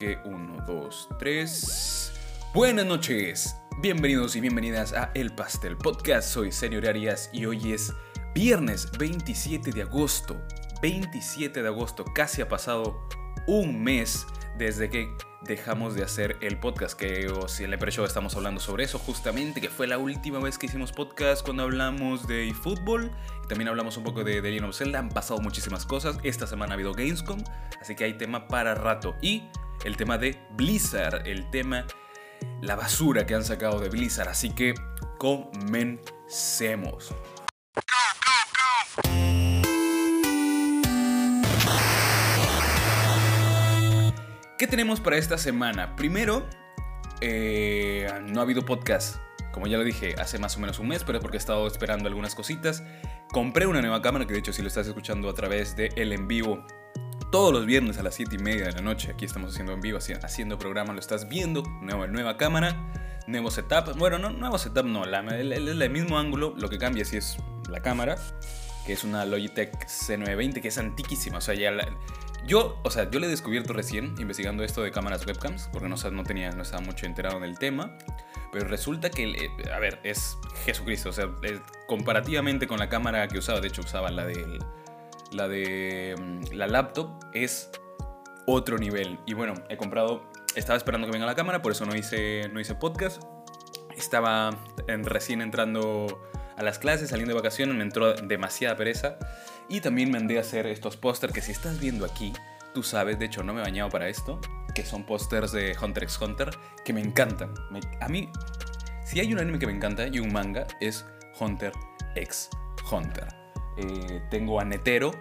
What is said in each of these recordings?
Que 1, 2, 3. Buenas noches, bienvenidos y bienvenidas a El Pastel Podcast. Soy Señor Arias y hoy es viernes 27 de agosto. 27 de agosto, casi ha pasado un mes desde que dejamos de hacer el podcast, que o si en el pre-show estamos hablando sobre eso justamente, que fue la última vez que hicimos podcast cuando hablamos de fútbol, y también hablamos un poco de The Legend of Zelda, han pasado muchísimas cosas, esta semana ha habido Gamescom, así que hay tema para rato, y el tema de Blizzard, el tema, la basura que han sacado de Blizzard, así que comencemos. ¿Qué tenemos para esta semana? Primero, eh, no ha habido podcast, como ya lo dije, hace más o menos un mes, pero es porque he estado esperando algunas cositas. Compré una nueva cámara, que de hecho si lo estás escuchando a través de el en vivo, todos los viernes a las 7 y media de la noche, aquí estamos haciendo en vivo, haciendo programa, lo estás viendo, nueva, nueva cámara, nuevo setup, bueno, no, nuevo setup no, la, el, mismo ángulo, lo que cambia si es la cámara, que es una Logitech C920, que es antiquísima, o sea, ya la, yo, o sea, yo le he descubierto recién investigando esto de cámaras webcams, porque no, no tenía, no estaba mucho enterado en el tema, pero resulta que, eh, a ver, es Jesucristo, o sea, comparativamente con la cámara que usaba, de hecho usaba la de la de mm, la laptop, es otro nivel. Y bueno, he comprado, estaba esperando que venga la cámara, por eso no hice, no hice podcast. Estaba recién entrando a las clases, saliendo de vacaciones, me entró demasiada pereza. Y también me andé a hacer estos pósters que si estás viendo aquí, tú sabes, de hecho no me he bañado para esto, que son pósters de Hunter x Hunter, que me encantan. a mí, si hay un anime que me encanta y un manga, es Hunter x Hunter. Eh, tengo a Netero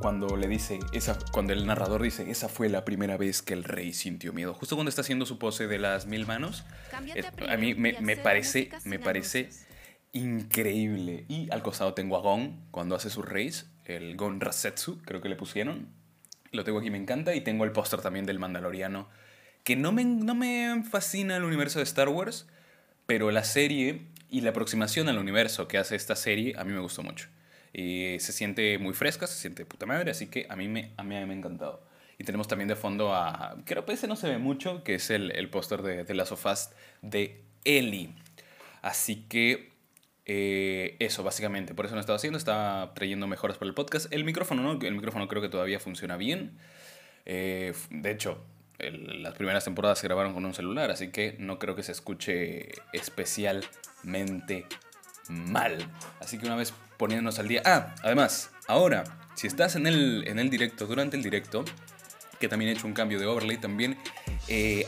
cuando le dice, esa, cuando el narrador dice, esa fue la primera vez que el rey sintió miedo. Justo cuando está haciendo su pose de las mil manos, eh, a mí me, me parece, me parece increíble. Y al costado tengo a Gon cuando hace su race, el Gon Rasetsu, creo que le pusieron. Lo tengo aquí, me encanta. Y tengo el póster también del Mandaloriano, que no me, no me fascina el universo de Star Wars, pero la serie y la aproximación al universo que hace esta serie a mí me gustó mucho. Y se siente muy fresca, se siente puta madre, así que a mí me, a mí me ha encantado. Y tenemos también de fondo a, creo que ese no se ve mucho, que es el, el póster de, de Last of de Ellie. Así que eh, eso, básicamente. Por eso lo estaba haciendo. Estaba trayendo mejoras para el podcast. El micrófono, ¿no? El micrófono creo que todavía funciona bien. Eh, de hecho, las primeras temporadas se grabaron con un celular, así que no creo que se escuche especialmente mal. Así que una vez poniéndonos al día. Ah, además, ahora, si estás en el, en el directo, durante el directo, que también he hecho un cambio de overlay también, eh,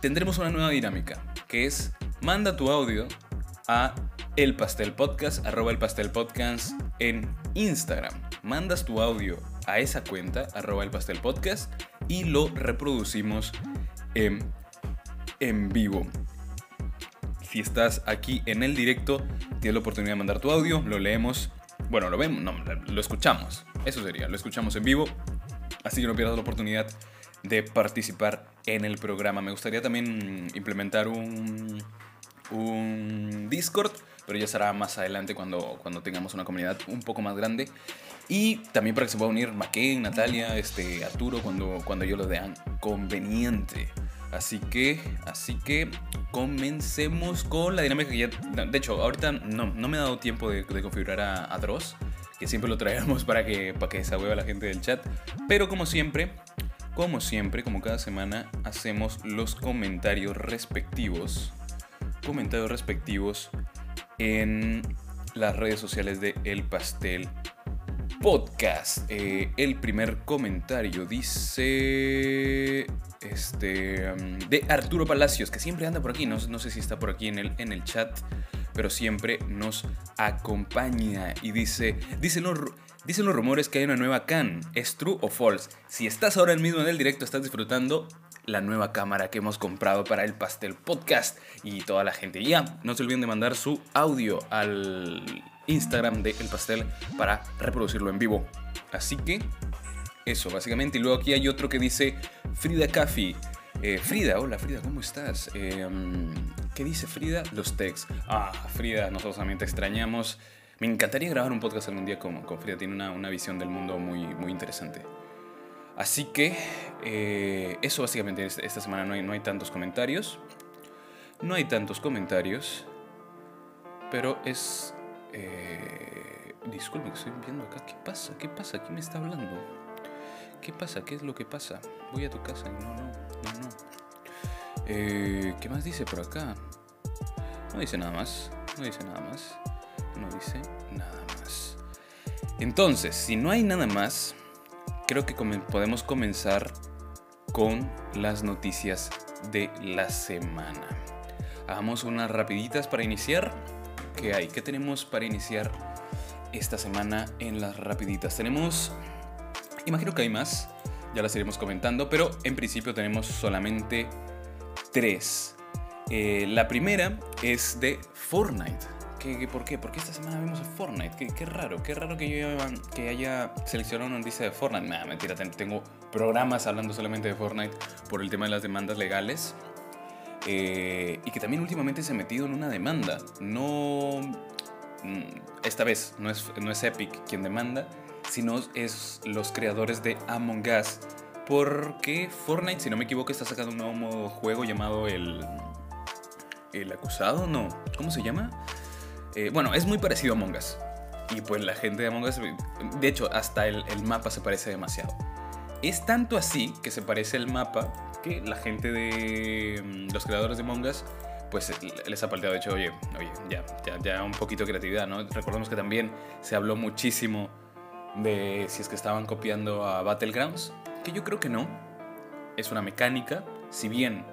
tendremos una nueva dinámica, que es manda tu audio a el Pastel Podcast, arroba el Pastel Podcast en Instagram. Mandas tu audio a esa cuenta, arroba el Pastel Podcast, y lo reproducimimos en, en vivo. Si estás aquí en el directo, tienes la oportunidad de mandar tu audio, lo leemos. Bueno, lo vemos, no, lo escuchamos. Eso sería, lo escuchamos en vivo. Así que no pierdas la oportunidad de participar en el programa. Me gustaría también implementar un, un Discord pero ya será más adelante cuando, cuando tengamos una comunidad un poco más grande. Y también para que se pueda unir Maquén, Natalia, este, Arturo, cuando, cuando yo lo vean conveniente. Así que, así que comencemos con la dinámica que ya... De hecho, ahorita no, no me ha dado tiempo de, configurar a, a, Dross, que siempre lo traemos para que, para que se a la gente del chat. Pero como siempre, como siempre, como cada semana, hacemos los comentarios respectivos. Comentarios respectivos en las redes sociales de El Pastel Podcast. Eh, el primer comentario dice este um, de Arturo Palacios, que siempre anda por aquí, no, sé si está por aquí en el, en el chat, pero siempre nos acompaña y dice, dicen los, dicen los rumores que hay una nueva can, ¿es true o false? Si estás ahora mismo en el directo, estás disfrutando, la nueva cámara que hemos comprado para el Pastel Podcast y toda la gente. Ya, no se olviden de mandar su audio al Instagram de El Pastel para reproducirlo en vivo. Así que eso, básicamente. Y luego aquí hay otro que dice Frida Caffi. Eh, Frida, hola Frida, ¿cómo estás? Em, ¿Qué dice Frida? Los texts. Ah, Frida, nosotros también te extrañamos. Me encantaría grabar un podcast algún día con, con Frida, tiene una, una visión del mundo muy, muy interesante. Así que eh, eso básicamente esta semana no hay, no hay tantos comentarios. No hay tantos comentarios. Pero es... Eh, disculpen que estoy viendo acá. ¿Qué pasa? ¿Qué pasa? ¿Quién me está hablando? ¿Qué pasa? ¿Qué es lo que pasa? Voy a tu casa. No, no, no, no. Eh, ¿Qué más dice por acá? No dice nada más. No dice nada más. No dice nada más. Entonces, si no hay nada más, creo que podemos comenzar con las noticias de la semana. Hagamos unas rapiditas para iniciar. ¿Qué hay? ¿Qué tenemos para iniciar esta semana en las rapiditas? Tenemos... Imagino que hay más, ya las iremos comentando, pero en principio tenemos solamente tres. Eh, la primera es de Fortnite. ¿Qué, por qué? Porque esta semana vemos a Fortnite. Qué, raro, qué raro que yo que haya seleccionado una noticia de Fortnite. Nah, mentira, tengo programas hablando solamente de Fortnite por el tema de las demandas legales. Eh, y que también últimamente se ha metido en una demanda. No. Mm, esta vez no es, no es Epic quien demanda, sino es los creadores de Among Us porque Fortnite, si no me equivoco, está sacando un nuevo juego llamado el. El acusado, no. ¿Cómo se llama? Eh, bueno, es muy parecido a Among Us. Y pues la gente de Among Us. De hecho, hasta el, mapa se parece demasiado. Es tanto así que se parece el mapa que la gente de. Mm, los creadores de Among Us pues les ha palteado, de hecho, oye, oye, ya, ya, ya un poquito de creatividad, ¿no? Recordemos que también se habló muchísimo de si es que estaban copiando a Battlegrounds, que yo creo que no. Es una mecánica, si bien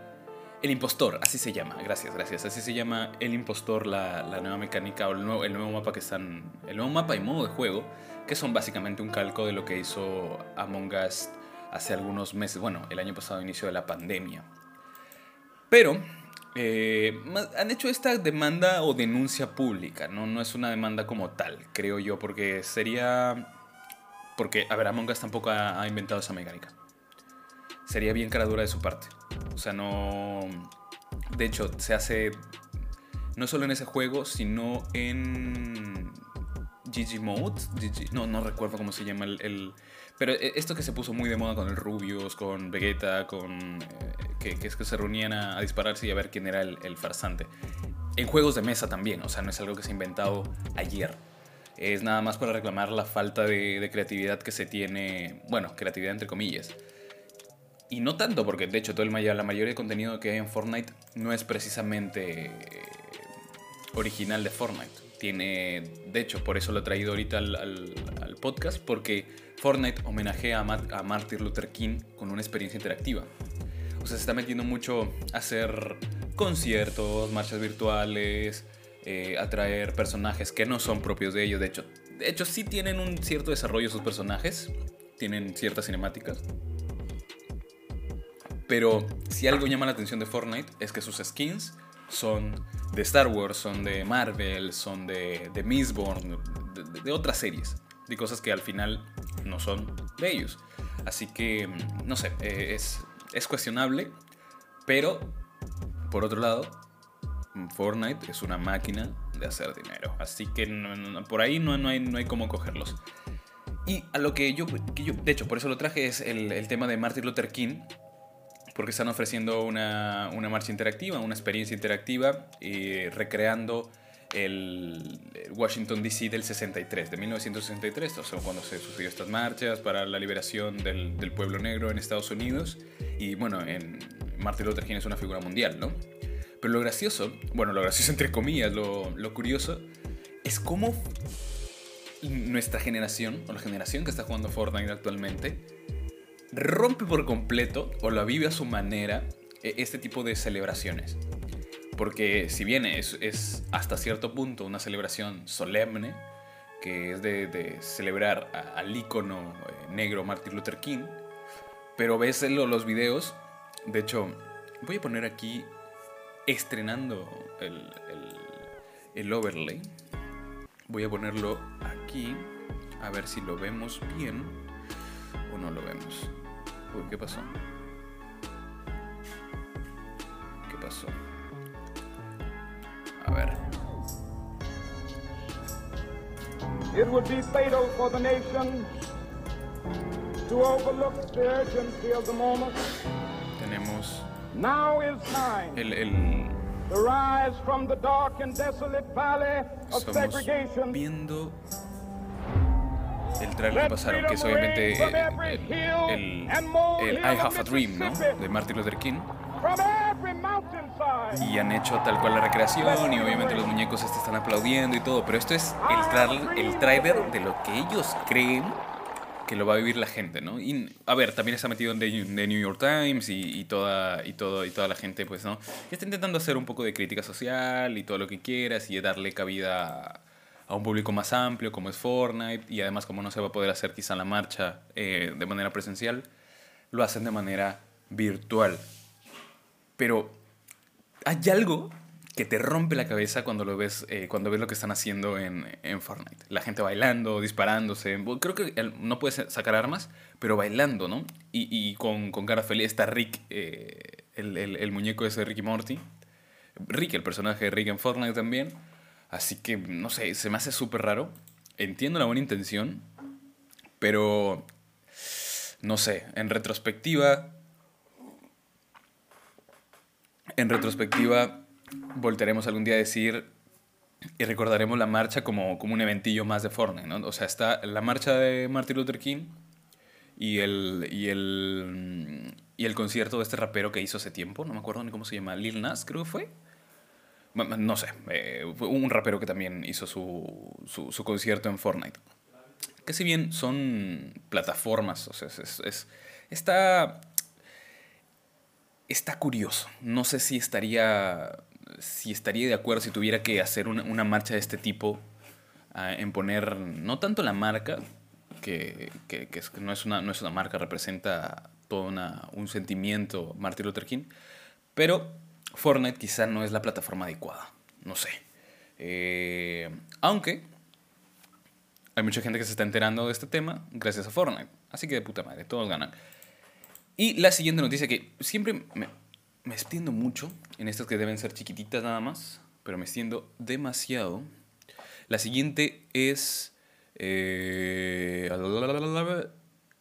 el impostor, así se llama, gracias, gracias, así se llama el impostor, la, nueva mecánica o el nuevo, el nuevo, mapa que están, el nuevo mapa y modo de juego, que son básicamente un calco de lo que hizo Among Us hace algunos meses, bueno, el año pasado, inicio de la pandemia. Pero eh, han hecho esta demanda o denuncia pública, ¿no? no es una demanda como tal, creo yo, porque sería porque, a ver, Among Us tampoco ha, inventado esa mecánica. Sería bien cara dura de su parte. O sea, no... De hecho, se hace no solo en ese juego, sino en GG Mode. No, no recuerdo cómo se llama el, Pero e, esto que se puso muy de moda con el Rubius, con Vegeta, con... Eh, que, es que se reunían a, dispararse y a ver quién era el, farsante. En juegos de mesa también, o sea, no es algo que se ha inventado ayer es nada más para reclamar la falta de, creatividad que se tiene, bueno, creatividad entre comillas. Y no tanto, porque de hecho todo el, la mayoría de contenido que hay en Fortnite no es precisamente eh, original de Fortnite. Tiene, de hecho, por eso lo he traído ahorita al, podcast, porque Fortnite homenajea a, a Martin Luther King con una experiencia interactiva. O sea, se está metiendo mucho a hacer conciertos, marchas virtuales, eh, atraer personajes que no son propios de ellos. De hecho, de hecho, sí tienen un cierto desarrollo sus personajes. Tienen ciertas cinemáticas. Pero si algo llama la atención de Fortnite es que sus skins son de Star Wars, son de Marvel, son de, de Mistborn, de, otras series. De cosas que al final no son de ellos. Así que, no sé, eh, es, es cuestionable. Pero, por otro lado, Fortnite es una máquina de hacer dinero. Así que por ahí no, no, hay, no hay cómo cogerlos. Y a lo que yo, yo, de hecho, por eso lo traje, es el, tema de Martin Luther King. Porque están ofreciendo una, una marcha interactiva, una experiencia interactiva, y recreando el, Washington DC del 63, de 1963, o sea, cuando se sucedió estas marchas para la liberación del, del pueblo negro en Estados Unidos. Y bueno, en Martin Luther King es una figura mundial, ¿no? Pero lo gracioso, bueno, lo gracioso entre comillas, lo, curioso, es cómo nuestra generación, o la generación que está jugando Fortnite actualmente, rompe por completo, o la vive a su manera, e, este tipo de celebraciones. Porque si bien es, es hasta cierto punto una celebración solemne, que es de, celebrar al ícono eh, negro Martin Luther King, pero ves los videos, de hecho, voy a poner aquí estrenando el, el, overlay. Voy a ponerlo aquí. A ver si lo vemos bien o no lo vemos. Uy, ¿qué pasó? ¿Qué pasó? A ver. It would be fatal for the nation to Tenemos Now is time. el, el to rise from the dark and desolate valley of estamos segregation. viendo el trailer que pasaron, que es obviamente eh, el, el- el I Have a Dream, ¿no? De Martin Luther King. Y han hecho tal cual la recreación y obviamente los muñecos este están aplaudiendo y todo, pero esto es el trailer, el trailer de lo que ellos creen que lo va a vivir la gente, ¿no? Y a ver, también está metido en The New York Times y, y toda y todo y toda la gente, pues, ¿no? Que está intentando hacer un poco de crítica social y todo lo que quieras y darle cabida a, a un público más amplio como es Fortnite y además como no se va a poder hacer quizá la marcha eh, de manera presencial, lo hacen de manera virtual. Pero hay algo que te rompe la cabeza cuando lo ves, eh, cuando ves lo que están haciendo en, en Fortnite. La gente bailando, disparándose. Creo que no puedes sacar armas, pero bailando, ¿no? Y, y con, con cara feliz está Rick, eh, el, el- el muñeco ese de Ricky Morty. Rick, el personaje de Rick en Fortnite también. Así que, no sé, se me hace súper raro. Entiendo la buena intención, pero no sé, en retrospectiva, en retrospectiva, volveremos algún día a decir y recordaremos la marcha como, como un eventillo más de Fortnite, ¿no? O sea, está la marcha de Martin Luther King y el, y el, y el concierto de este rapero que hizo hace tiempo, no me acuerdo ni cómo se llama, Lil Nas creo que fue. No sé, eh, un rapero que también hizo su, su, concierto en Fortnite. Que si bien son plataformas, es, es- es- está, está curioso. No sé si estaría, si estaría de acuerdo si tuviera que hacer una, una marcha de este tipo ah, en poner no tanto la marca, que, que- que no, es una, no es una marca, representa todo un sentimiento Martin Luther King, pero Fortnite quizá no es la plataforma adecuada, no sé. Eh, aunque hay mucha gente que se está enterando de este tema gracias a Fortnite, así que de puta madre, todos ganan. Y la siguiente noticia que siempre me, me extiendo mucho en estas que deben ser chiquititas nada más, pero me extiendo demasiado. La siguiente es eh,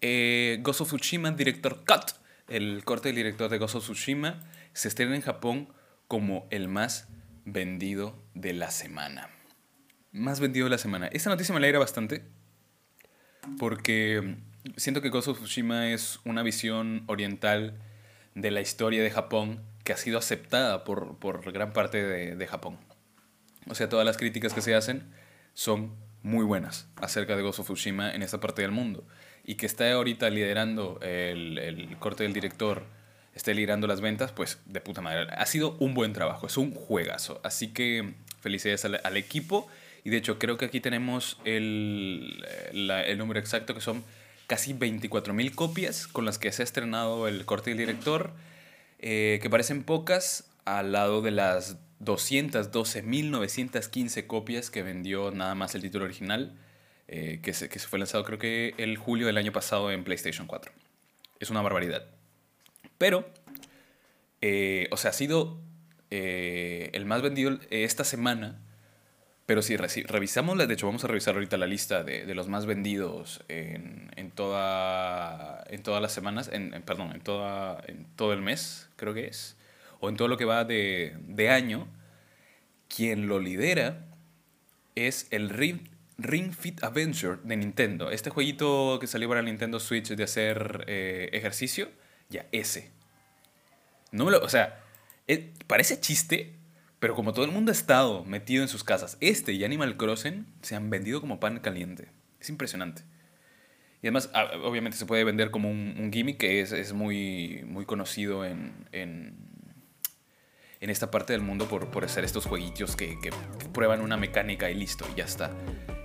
eh, Ghost Tsushima Director Cut. El corte del director de Ghost of Tsushima se estrena en Japón como el más vendido de la semana. Más vendido de la semana. Esta noticia me alegra bastante porque siento que Ghost of Tsushima es una visión oriental de la historia de Japón que ha sido aceptada por, por gran parte de, de Japón. O sea, todas las críticas que se hacen son muy buenas acerca de Ghost of Tsushima en esta parte del mundo. Y que está ahorita liderando el, el corte del director, esté liderando las ventas, pues de puta madre. Ha sido un buen trabajo, es un juegazo. Así que felicidades al, equipo. Y de hecho, creo que aquí tenemos el, el número exacto, que son casi 24.000 copias con las que se ha estrenado el corte del director, eh, que parecen pocas al lado de las 212.915 copias que vendió nada más el título original, eh, que, se, que se fue lanzado creo que el julio del año pasado en PlayStation 4. Es una barbaridad. Pero, eh, o sea, ha sido eh, el más vendido esta semana. Pero si re- si revisamos, de hecho vamos a revisar ahorita la lista de, de los más vendidos en, en, toda, en todas las semanas, en, perdón, en, toda, en todo el mes, creo que es, o en todo lo que va de, de año, quien lo lidera es el Ring, Ring Fit Adventure de Nintendo. Este jueguito que salió para el Nintendo Switch de hacer eh, ejercicio, ya ese. No lo, o sea, eh, parece chiste, pero como todo el mundo ha estado metido en sus casas, este y Animal Crossing se han vendido como pan caliente. Es impresionante. Y además, ah, obviamente se puede vender como un, un gimmick que es, es muy, muy conocido en, en, en esta parte del mundo por, por hacer estos jueguitos que, que- que prueban una mecánica y listo, y ya está.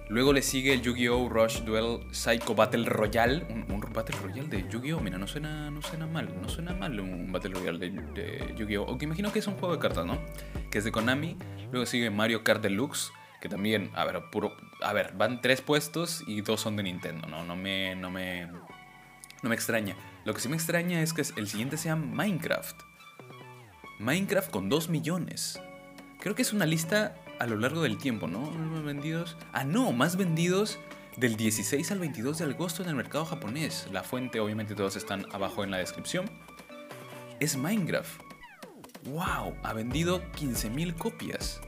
Luego le sigue el Yu-Gi-Oh! Rush Duel Psycho Battle Royale. Un, un Battle Royale de Yu-Gi-Oh! Mira, no suena, no suena mal. No suena mal un Battle Royale de, Yu-Gi-Oh! Aunque imagino que es un juego de cartas, ¿no? Que es de Konami. Luego sigue Mario Kart Deluxe. Que también, a ver, puro, a ver, van tres puestos y dos son de Nintendo, ¿no? No me, no me, no me extraña. Lo que sí me extraña es que el siguiente sea Minecraft. Minecraft con 2 millones. Creo que es una lista a lo largo del tiempo, ¿no? Vendidos. Ah, no, más vendidos del 16 al 22 de agosto en el mercado japonés. La fuente, obviamente, todos están abajo en la descripción. Es Minecraft. ¡Wow! Ha vendido 15.000 copias.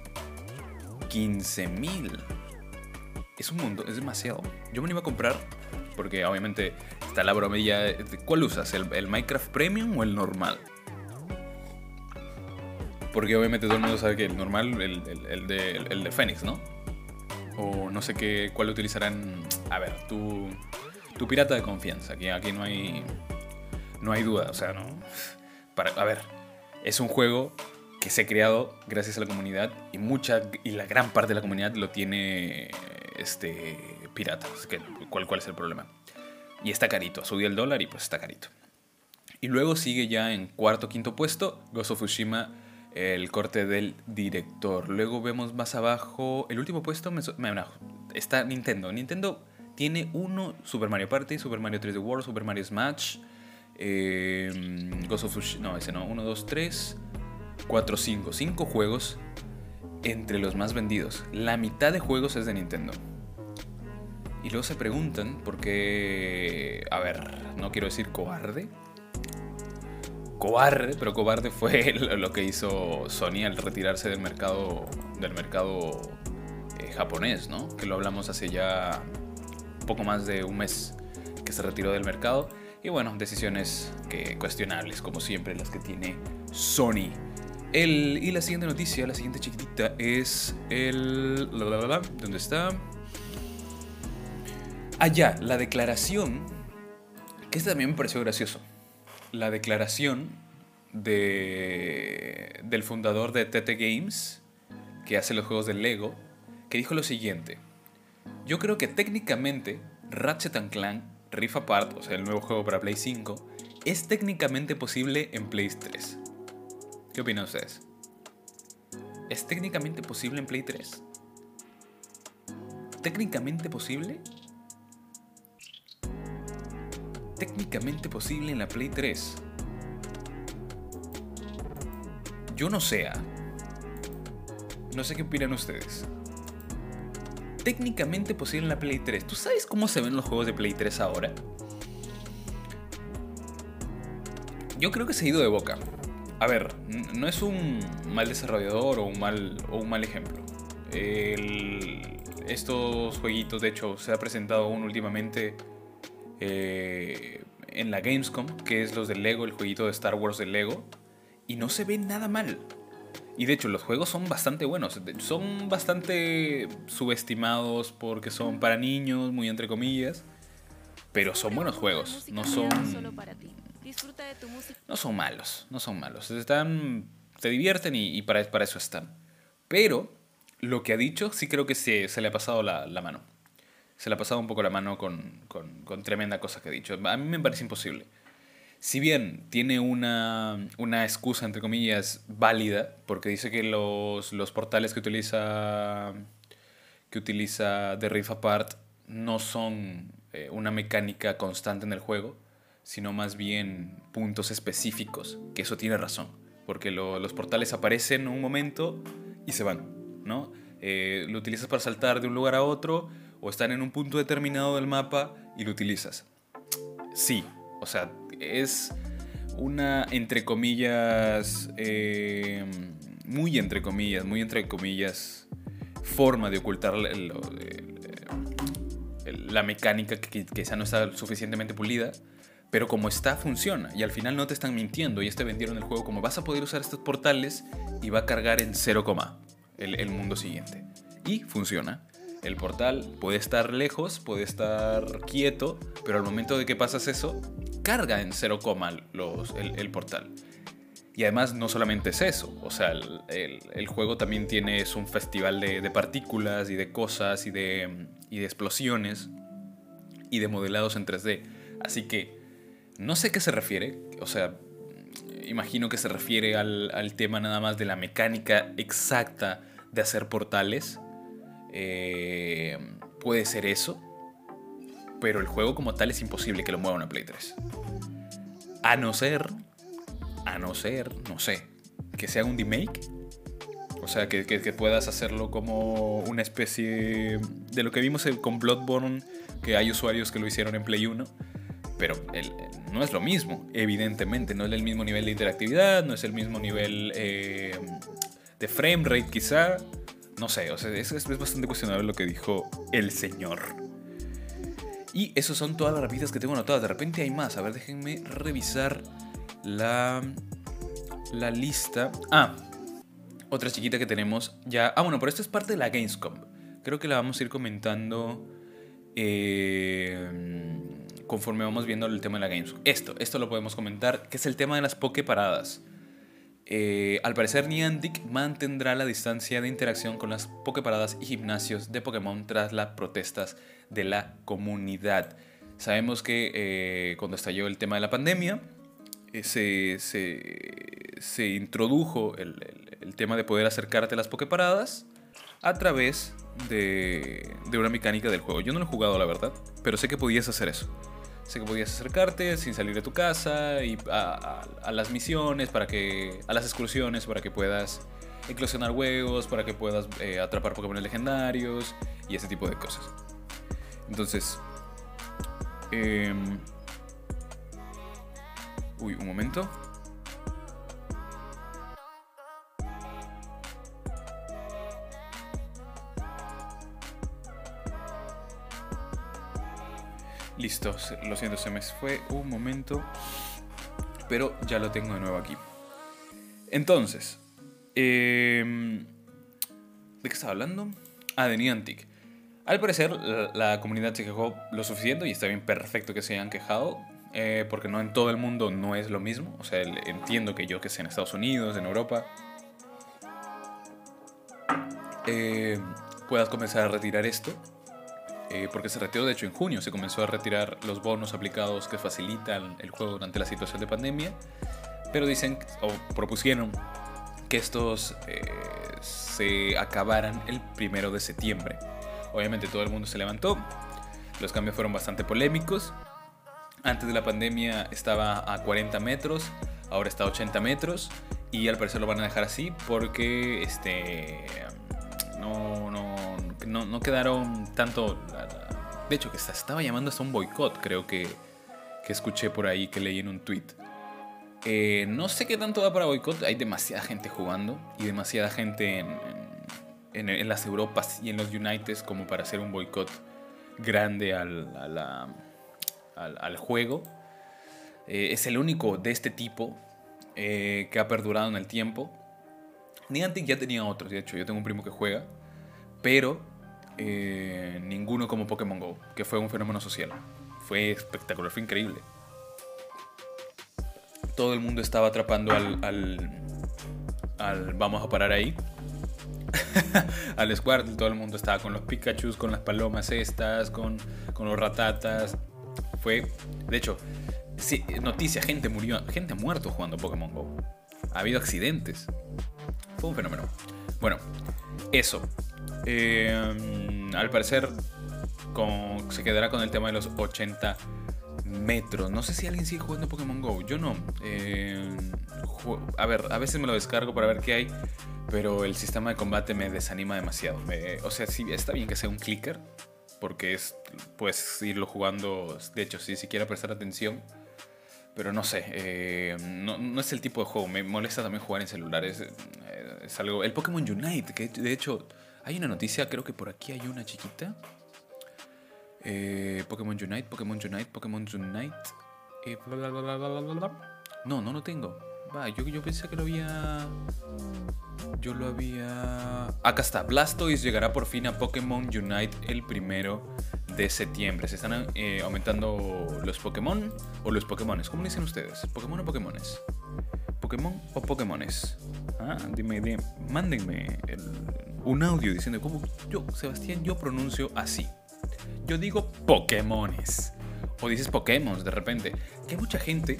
15.000. Es un mundo, es demasiado. Yo me lo iba a comprar porque obviamente está la bromilla. ¿Cuál usas? ¿El, el Minecraft Premium o el normal? Porque obviamente todo el mundo sabe que el normal, el, el, de, el de Phoenix, ¿no? O no sé qué, cuál utilizarán. A ver, tu, tu pirata de confianza. Aquí, aquí no hay. No hay duda, o sea, no. Para, a ver, es un juego que se ha creado gracias a la comunidad y mucha y la gran parte de la comunidad lo tiene este pirata. Que, ¿cuál, ¿Cuál es el problema? Y está carito, subió el dólar y pues está carito. Y luego sigue ya en cuarto quinto puesto Ghost of Tsushima el corte del director. Luego vemos más abajo, el último puesto me, está Nintendo. Nintendo tiene uno, Super Mario Party, Super Mario 3D World, Super Mario Smash, eh, Ghost of Tsushima, no, ese no, 1, 2, 3, 4, 5, 5 juegos entre los más vendidos. La mitad de juegos es de Nintendo. Y luego se preguntan por qué, a ver, no quiero decir cobarde, cobarde, pero cobarde fue lo que hizo Sony al retirarse del mercado, del mercado eh, japonés, ¿no? Que lo hablamos hace ya poco más de un mes que se retiró del mercado. Y bueno, decisiones cuestionables, como siempre, las que tiene Sony. El, y la siguiente noticia, la siguiente chiquitita, es el... ¿Dónde está? Allá, ah, la declaración, que este también me pareció gracioso la declaración de, del fundador de TT Games, que hace los juegos de Lego, que dijo lo siguiente. Yo creo que técnicamente Ratchet Clank Rift Apart, o sea, el nuevo juego para Play 5, es técnicamente posible en Play 3. ¿Qué opinan ustedes? ¿Es técnicamente posible en Play 3? ¿Técnicamente posible? Técnicamente posible en la Play 3. Yo no sé. ¿ah? No sé qué opinan ustedes. Técnicamente posible en la Play 3. ¿Tú sabes cómo se ven los juegos de Play 3 ahora? Yo creo que se ha ido de boca. A ver, no es un mal desarrollador o un mal, o un mal ejemplo. estos jueguitos, de hecho, se ha presentado aún últimamente eh, en la Gamescom, que es los de Lego, el jueguito de Star Wars de Lego, y no se ve nada mal. Y de hecho los juegos son bastante buenos, son bastante subestimados porque son para niños, muy entre comillas, pero son buenos juegos, no son no son malos, no son malos, están te divierten y, para, eso están. Pero lo que ha dicho sí creo que se, se le ha pasado la mano se le ha pasado un poco la mano con, con, tremenda cosa que ha dicho. A mí me parece imposible. Si bien tiene una, una excusa, entre comillas, válida, porque dice que los, los portales que utiliza, que utiliza The Rift Apart no son eh, una mecánica constante en el juego, sino más bien puntos específicos, que eso tiene razón, porque los portales aparecen en un momento y se van, ¿no? Eh, lo utilizas para saltar de un lugar a otro o están en un punto determinado del mapa y lo utilizas. Sí, o sea, es una, entre comillas, eh, muy entre comillas, muy entre comillas, forma de ocultar la mecánica que quizá no está suficientemente pulida, pero como está, funciona. Y al final no te están mintiendo. Y te vendieron el juego como vas a poder usar estos portales y va a cargar en 0, el, el mundo siguiente. Y funciona. El portal puede estar lejos, puede estar quieto, pero al momento de que pasas eso, carga en 0, los, el, portal. Y además no solamente es eso, o sea, el, juego también tiene un festival de, partículas y de cosas y de, explosiones y de modelados en 3D. Así que no sé qué se refiere, o sea, imagino que se refiere al tema nada más de la mecánica exacta de hacer portales eh, puede ser eso, pero el juego como tal es imposible que lo mueva una Play 3. A no ser, a no ser, no sé, que sea un remake O sea, que, que- puedas hacerlo como una especie de lo que vimos con Bloodborne, que hay usuarios que lo hicieron en Play 1. Pero no es lo mismo, evidentemente. No es el mismo nivel de interactividad, no es el mismo nivel eh, de frame rate quizá. No sé, o sea, es, es bastante cuestionable lo que dijo el señor. Y esos son todas las rapiditas que tengo anotadas. De repente hay más. A ver, déjenme revisar la, la lista. Ah, otra chiquita que tenemos ya. Ah, bueno, pero esto es parte de la Gamescom. Creo que la vamos a ir comentando eh, conforme vamos viendo el tema de la Gamescom. Esto, esto lo podemos comentar, que es el tema de las Poképaradas. Eh, al parecer Niantic mantendrá la distancia de interacción con las Poképaradas y gimnasios de Pokémon tras las protestas de la comunidad. Sabemos que eh, cuando estalló el tema de la pandemia, eh, se, se- se introdujo el, el- tema de poder acercarte a las Poképaradas a través de, de una mecánica del juego. Yo no lo he jugado, la verdad, pero sé que podías hacer eso. Sé que podías acercarte sin salir de tu casa y a, las misiones, para que, a las excursiones, para que puedas eclosionar huevos, para que puedas eh, atrapar Pokémon legendarios y ese tipo de cosas. Entonces, em, uy, un momento. Listo, se- lo siento, se me fue un momento, pero ya lo tengo de nuevo aquí. Entonces, em, ¿de qué estaba hablando? Ah, de. Al parecer, la, comunidad se quejó lo suficiente y está bien perfecto que se hayan quejado, eh, porque no en todo el mundo no es lo mismo. O sea, entiendo que yo que sé en Estados Unidos, en Europa, eh, puedas comenzar a retirar esto. Eh, porque se retiró, de hecho, en junio se comenzó a retirar los bonos aplicados que facilitan el juego durante la situación de pandemia. Pero dicen, o propusieron, que estos eh, se acabaran el primero de septiembre. Obviamente todo el mundo se levantó, los cambios fueron bastante polémicos. Antes de la pandemia estaba a 40 metros, ahora está a 80 metros y al parecer lo van a dejar así porque este no, no, no, no quedaron tanto... De hecho, que se estaba llamando hasta un boicot, creo que, que escuché por ahí, que leí en un tweet. Eh, no sé qué tanto da para boicot, hay demasiada gente jugando y demasiada gente en, en- las Europas y en los Uniteds como para hacer un boicot grande al, al juego. Eh, es el único de este tipo eh, que ha perdurado en el tiempo. Niantic ya tenía otros, de hecho, yo tengo un primo que juega, pero eh, ninguno como Pokémon Go, que fue un fenómeno social. Fue espectacular, fue increíble. Todo el mundo estaba atrapando al, al, al vamos a parar ahí. al Squirtle, todo el mundo estaba con los Pikachu, con las palomas estas, con, con los ratatas. Fue, de hecho, noticia, gente murió, gente muerto jugando Pokémon Go. Ha habido accidentes. Fue un fenómeno. Bueno, eso. Eh, al parecer se quedará con el tema de los 80 metros. No sé si alguien sigue jugando Pokémon Go. Yo no. Eh, a ver, a veces me lo descargo para ver qué hay. Pero el sistema de combate me desanima demasiado. O sea, sí, está bien que sea un clicker. Porque es, puedes irlo jugando, de hecho, sin siquiera prestar atención. Pero no sé, eh, no, es el tipo de juego. Me molesta también jugar en celulares. Es algo. El Pokémon Unite, que de hecho hay una noticia, creo que por aquí hay una chiquita. Eh, Pokémon Unite, Pokémon Unite, Pokémon Unite. eh. No, no lo tengo. Yo, pensé que lo había. Yo lo había. Acá está. Blastoise llegará por fin a Pokémon Unite el primero de septiembre. Se están eh, aumentando los Pokémon o los Pokémones. ¿Cómo dicen ustedes? ¿Pokémon o Pokémones? ¿Pokémon o Pokémones? Ah, dime, mándenme un audio diciendo cómo yo, Sebastián, yo pronuncio así. Yo digo Pokémones. O dices Pokémon de repente. Que hay mucha gente,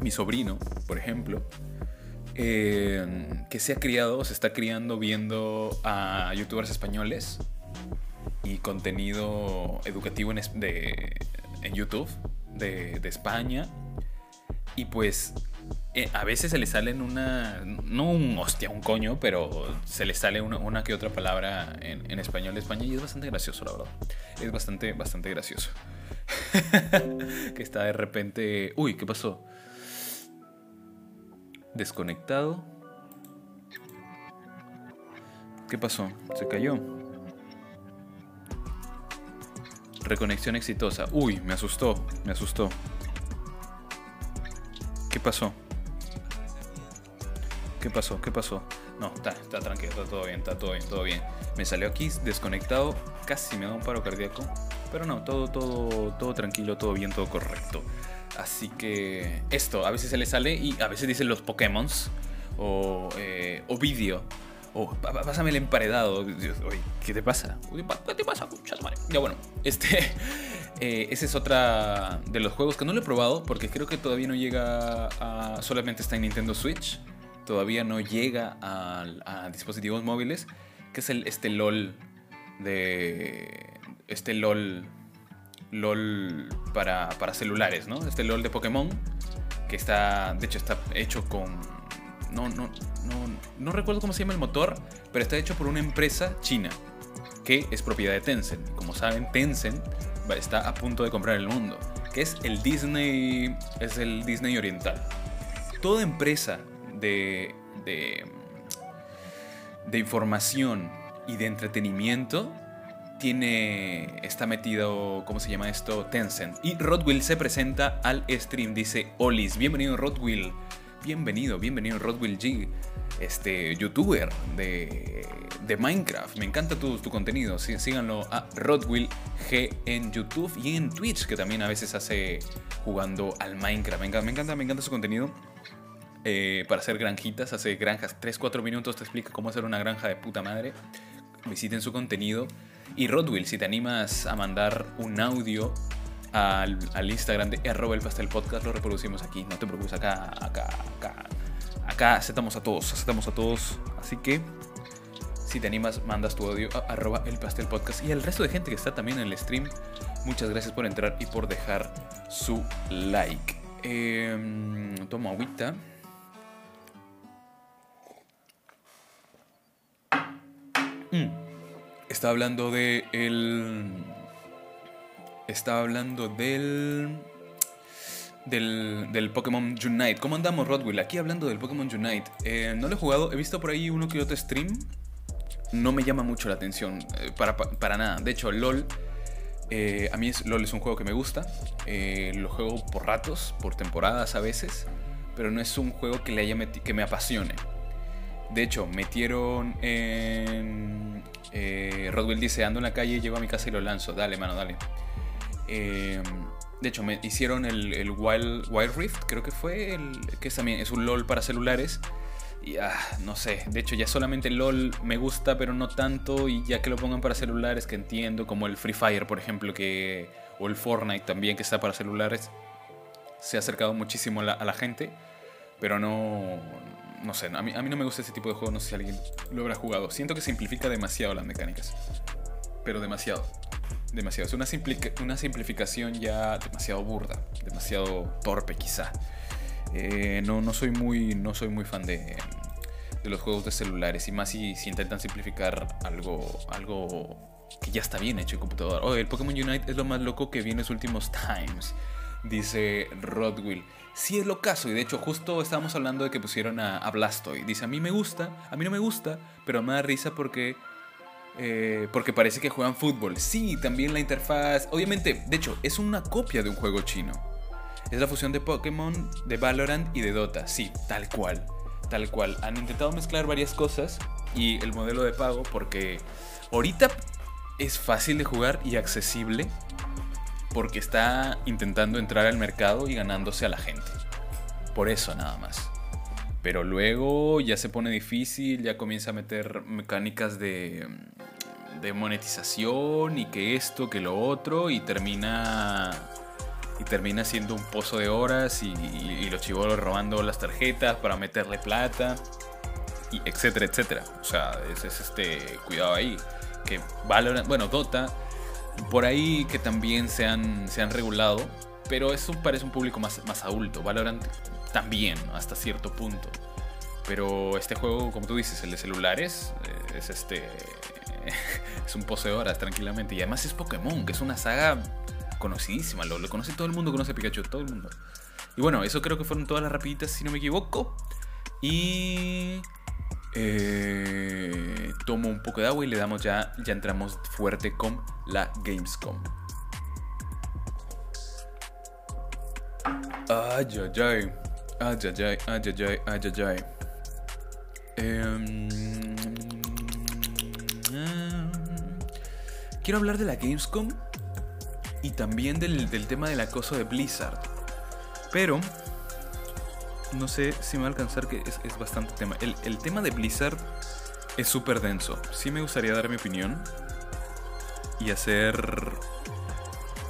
mi sobrino, por ejemplo, eh, que se ha criado, se está criando viendo a youtubers españoles y contenido educativo en, de, en YouTube de, de España. Y pues eh, a veces se le salen una. No un hostia, un coño, pero se le sale una, que otra palabra en, en, español de España y es bastante gracioso, la verdad. Es bastante, bastante gracioso. que está de repente. Uy, ¿qué pasó? Desconectado. ¿Qué pasó? Se cayó. Reconexión exitosa. Uy, me asustó, me asustó. ¿Qué pasó? ¿Qué pasó? ¿Qué pasó? No, está, está tranquilo, está todo bien, está todo bien, todo bien. Me salió aquí desconectado, casi me da un paro cardíaco. Pero no, todo, todo, todo tranquilo, todo bien, todo correcto. Así que esto, a veces se le sale y a veces dicen los Pokémon o, eh, o vídeo. O pásame el emparedado. Oye, ¿qué te pasa? ¿Qué te pasa? Ya bueno, este. Eh, ese es otra de los juegos que no lo he probado porque creo que todavía no llega a. Solamente está en Nintendo Switch todavía no llega a, dispositivos móviles, que es el, este LOL de... Este LOL... LOL para, para celulares, ¿no? Este LOL de Pokémon, que está, de hecho, está hecho con... No, no, no, no recuerdo cómo se llama el motor, pero está hecho por una empresa china, que es propiedad de Tencent. Como saben, Tencent está a punto de comprar el mundo, que es el Disney, es el Disney oriental. Toda empresa de, de, información y de entretenimiento tiene está metido, ¿cómo se llama esto? Tencent. Y Rodwill se presenta al stream, dice, Olis, bienvenido Rodwill, bienvenido, bienvenido Rodwill G, este youtuber de, de Minecraft. Me encanta tu, tu contenido, sí, síganlo a Rodwill G en YouTube y en Twitch, que también a veces hace jugando al Minecraft. Me encanta, me encanta, me encanta su contenido. Eh, para hacer granjitas, hace granjas, 3-4 minutos te explica cómo hacer una granja de puta madre. Visiten su contenido. Y Rodwill, si te animas a mandar un audio al, Instagram de arroba el pastel lo reproducimos aquí. No te preocupes, acá, acá, acá. Acá aceptamos a todos, aceptamos a todos. Así que si te animas, mandas tu audio a arroba el pastel. Y al resto de gente que está también en el stream, muchas gracias por entrar y por dejar su like. Eh, tomo agüita. Mm. Está hablando de el. Está hablando del. Del, del Pokémon Unite. ¿Cómo andamos, Rodwill? Aquí hablando del Pokémon Unite. Eh, no lo he jugado, he visto por ahí uno que otro stream. No me llama mucho la atención, eh, para, para, nada. De hecho, LOL, eh, a mí es, LOL es un juego que me gusta. lo juego por ratos, por temporadas a veces. Pero no es un juego que, le haya que me apasione. De hecho, metieron en. Eh, Rodwell dice: Ando en la calle, llego a mi casa y lo lanzo. Dale, mano, dale. Eh, de hecho, me hicieron el, Wild, Wild, Rift, creo que fue. El, que es también es un LOL para celulares. Y ah, no sé, de hecho ya solamente el LOL me gusta, pero no tanto. Y ya que lo pongan para celulares, que entiendo, como el Free Fire, por ejemplo, que, o el Fortnite también, que está para celulares, se ha acercado muchísimo a la gente. Pero no, no sé, a mí, a mí no me gusta ese tipo de juego, no sé si alguien lo habrá jugado. Siento que simplifica demasiado las mecánicas. Pero demasiado. Demasiado. Es una, una simplificación ya demasiado burda, demasiado torpe quizá. Eh, no, no, soy muy, no soy muy fan de, de los juegos de celulares y más si, intentan simplificar algo, algo que ya está bien hecho en computador. Oh, el Pokémon Unite es lo más loco que vi en los últimos times, dice Rodwill. Si es lo caso, y de hecho justo estábamos hablando de que pusieron a, a Blastoise. Dice, a mí me gusta, a mí no me gusta, pero me da risa porque... Eh, porque parece que juegan fútbol. Sí, también la interfaz. Obviamente, de hecho, es una copia de un juego chino. Es la fusión de Pokémon, de Valorant y de Dota. Sí, tal cual. Tal cual. Han intentado mezclar varias cosas y el modelo de pago porque ahorita es fácil de jugar y accesible porque está intentando entrar al mercado y ganándose a la gente. Por eso nada más. Pero luego ya se pone difícil, ya comienza a meter mecánicas de, monetización y que esto, que lo otro, y termina y termina siendo un pozo de horas y, los chivolos robando las tarjetas para meterle plata y etcétera, etcétera. O sea, es, es este cuidado ahí. Que Valorant, bueno, Dota por ahí que también se han, regulado pero eso parece un público más, más adulto. Valorant también, hasta cierto punto. Pero este juego, como tú dices, el de celulares, eh, es este. es un poseedoras tranquilamente. Y además es Pokémon, que es una saga conocidísima. Lo, lo conoce todo el mundo, conoce Pikachu, todo el mundo. Y bueno, eso creo que fueron todas las rapiditas, si no me equivoco. Y. Eh, tomo un poco de agua y le damos ya. Ya entramos fuerte con la Gamescom. Ay, ay, ay. Ay, ay, ay, ay, ay, ay, em, quiero hablar de la Gamescom y también del, del tema del acoso de Blizzard. Pero no sé si me va a alcanzar, que es, es bastante tema. El, el, tema de Blizzard es súper denso. Sí me gustaría dar mi opinión y hacer.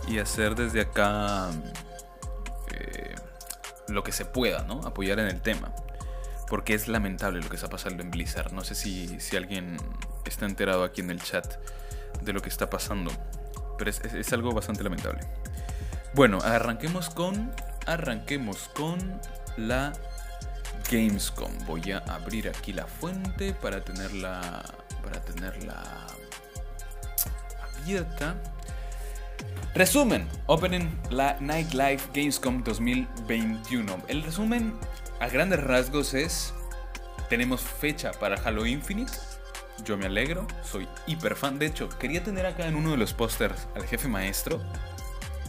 Y hacer desde acá eh, lo que se pueda, ¿no? Apoyar en el tema. Porque es lamentable lo que está pasando en Blizzard. No sé si, si alguien está enterado aquí en el chat de lo que está pasando. Pero es, es, es algo bastante lamentable. Bueno, arranquemos con. Arranquemos con la Gamescom. Voy a abrir aquí la fuente para tenerla para tenerla abierta. Resumen, Opening la Nightlife Gamescom 2021. El resumen a grandes rasgos es tenemos fecha para Halo Infinite. Yo me alegro, soy hiper fan. De hecho, quería tener acá en uno de los pósters al jefe maestro,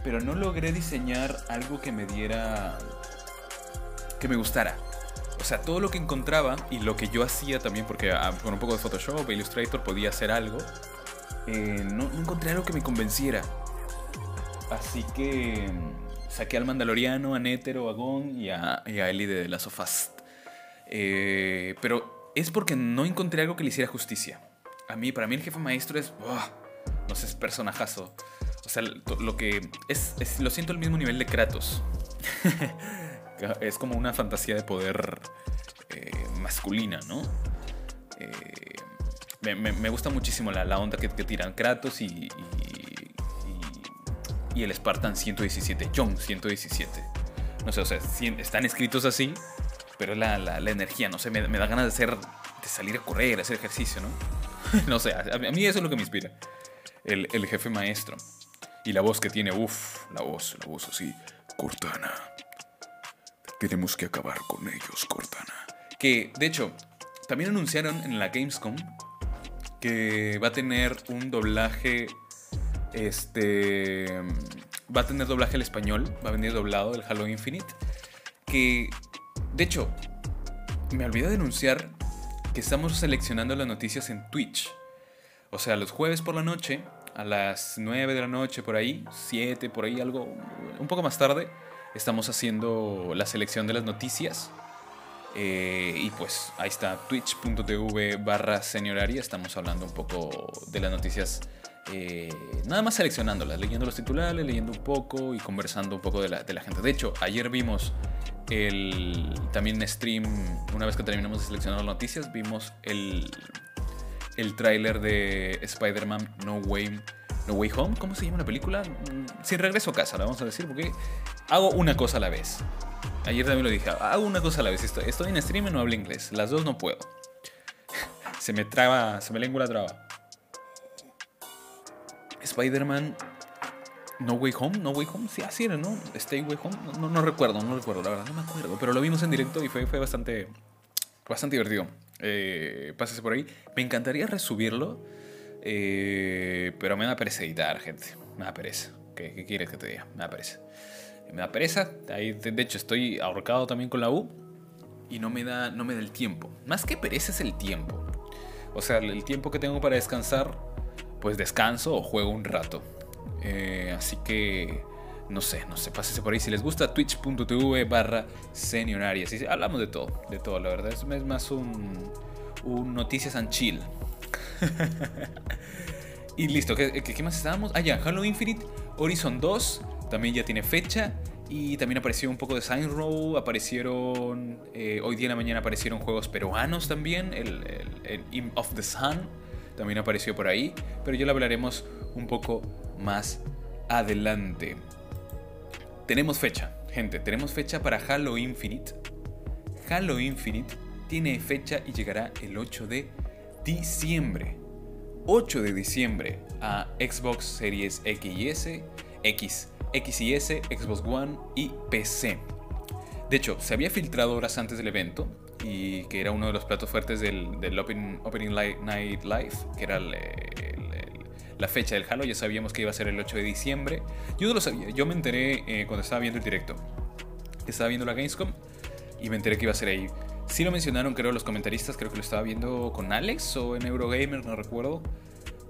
pero no logré diseñar algo que me diera que me gustara. O sea, todo lo que encontraba y lo que yo hacía también, porque ah, con un poco de Photoshop Illustrator podía hacer algo, eh, no, no, encontré algo que me convenciera. Así que mm, saqué al Mandaloriano, a Netero, a Gon y a, y a Ellie de Last of Us. Eh, pero es porque no encontré algo que le hiciera justicia. A mí, para mí el jefe maestro es... Oh, no sé, es personajazo. O sea, lo que... Es, es, lo siento al mismo nivel de Kratos. es como una fantasía de poder eh, masculina, ¿no? Eh, me, gusta muchísimo la, la onda que, tiran Kratos y, y, el Spartan 117, John 117. No sé, o sea, están escritos así, pero la, la, energía, no sé, me, da ganas de, hacer, de salir a correr, hacer ejercicio, ¿no? no sé, a, a, mí eso es lo que me inspira. El, el jefe maestro. Y la voz que tiene, uff, la voz, la voz así, Cortana. Tenemos que acabar con ellos, Cortana. Que, de hecho, también anunciaron en la Gamescom que va a tener un doblaje. Este. Va a tener doblaje al español. Va a venir doblado el Halo Infinite. Que. De hecho, me olvidé de anunciar que estamos seleccionando las noticias en Twitch. O sea, los jueves por la noche, a las 9 de la noche, por ahí, 7, por ahí, algo. Un poco más tarde estamos haciendo la selección de las noticias. Eh, y pues ahí está twitch.tv barra senioraria. Estamos hablando un poco de las noticias. Eh, nada más seleccionándolas, leyendo los titulares, leyendo un poco y conversando un poco de la, de la gente. De hecho, ayer vimos el también stream, una vez que terminamos de seleccionar las noticias, vimos el, el tráiler de Spider-Man No Way No Way Home, ¿cómo se llama la película? Sin regreso a casa, la vamos a decir, porque hago una cosa a la vez. Ayer también lo dije, hago una cosa a la vez. Estoy, en stream y no hablo inglés. Las dos no puedo. se me traba, se me lengua la traba. Spider-Man No Way Home, No Way Home, sí, así era, ¿no? Stay Way Home, no, no, recuerdo, no recuerdo, la verdad, no me acuerdo. Pero lo vimos en directo y fue, fue bastante, bastante divertido. Eh, pásese por ahí. Me encantaría resubirlo, eh, pero me da pereza editar, gente. Me da pereza. ¿Qué, quieres que te diga? Me da pereza me da pereza. De hecho, estoy ahorcado también con la U y no me da, no me da el tiempo. Más que pereza es el tiempo. O sea, el tiempo que tengo para descansar, pues descanso o juego un rato. Eh, así que, no sé, no sé, pásese por ahí. Si les gusta, twitch.tv barra senioraria. Hablamos de todo, de todo, la verdad. Es más un, un noticias and chill. y listo, ¿qué, ¿qué, más estábamos? Ah, ya, Halo Infinite, Horizon 2 también ya tiene fecha. Y también apareció un poco de Sign Row. Aparecieron. Eh, hoy día en la mañana aparecieron juegos peruanos también. El, el, el of the Sun también apareció por ahí. Pero ya lo hablaremos un poco más adelante. tenemos fecha, gente, tenemos fecha para Halo Infinite. Halo Infinite tiene fecha y llegará el 8 de diciembre. 8 de diciembre a Xbox Series X y S, X, X y S, Xbox One y PC. De hecho, se había filtrado horas antes del evento y que era uno de los platos fuertes del, del Open, Opening Night Live, que era la fecha del Halo. Ya sabíamos que iba a ser el 8 de diciembre. Yo no lo sabía, yo me enteré eh, cuando estaba viendo el directo. Estaba viendo la Gamescom y me enteré que iba a ser ahí. Sí lo mencionaron, creo, los comentaristas. Creo que lo estaba viendo con Alex o en Eurogamer, no recuerdo.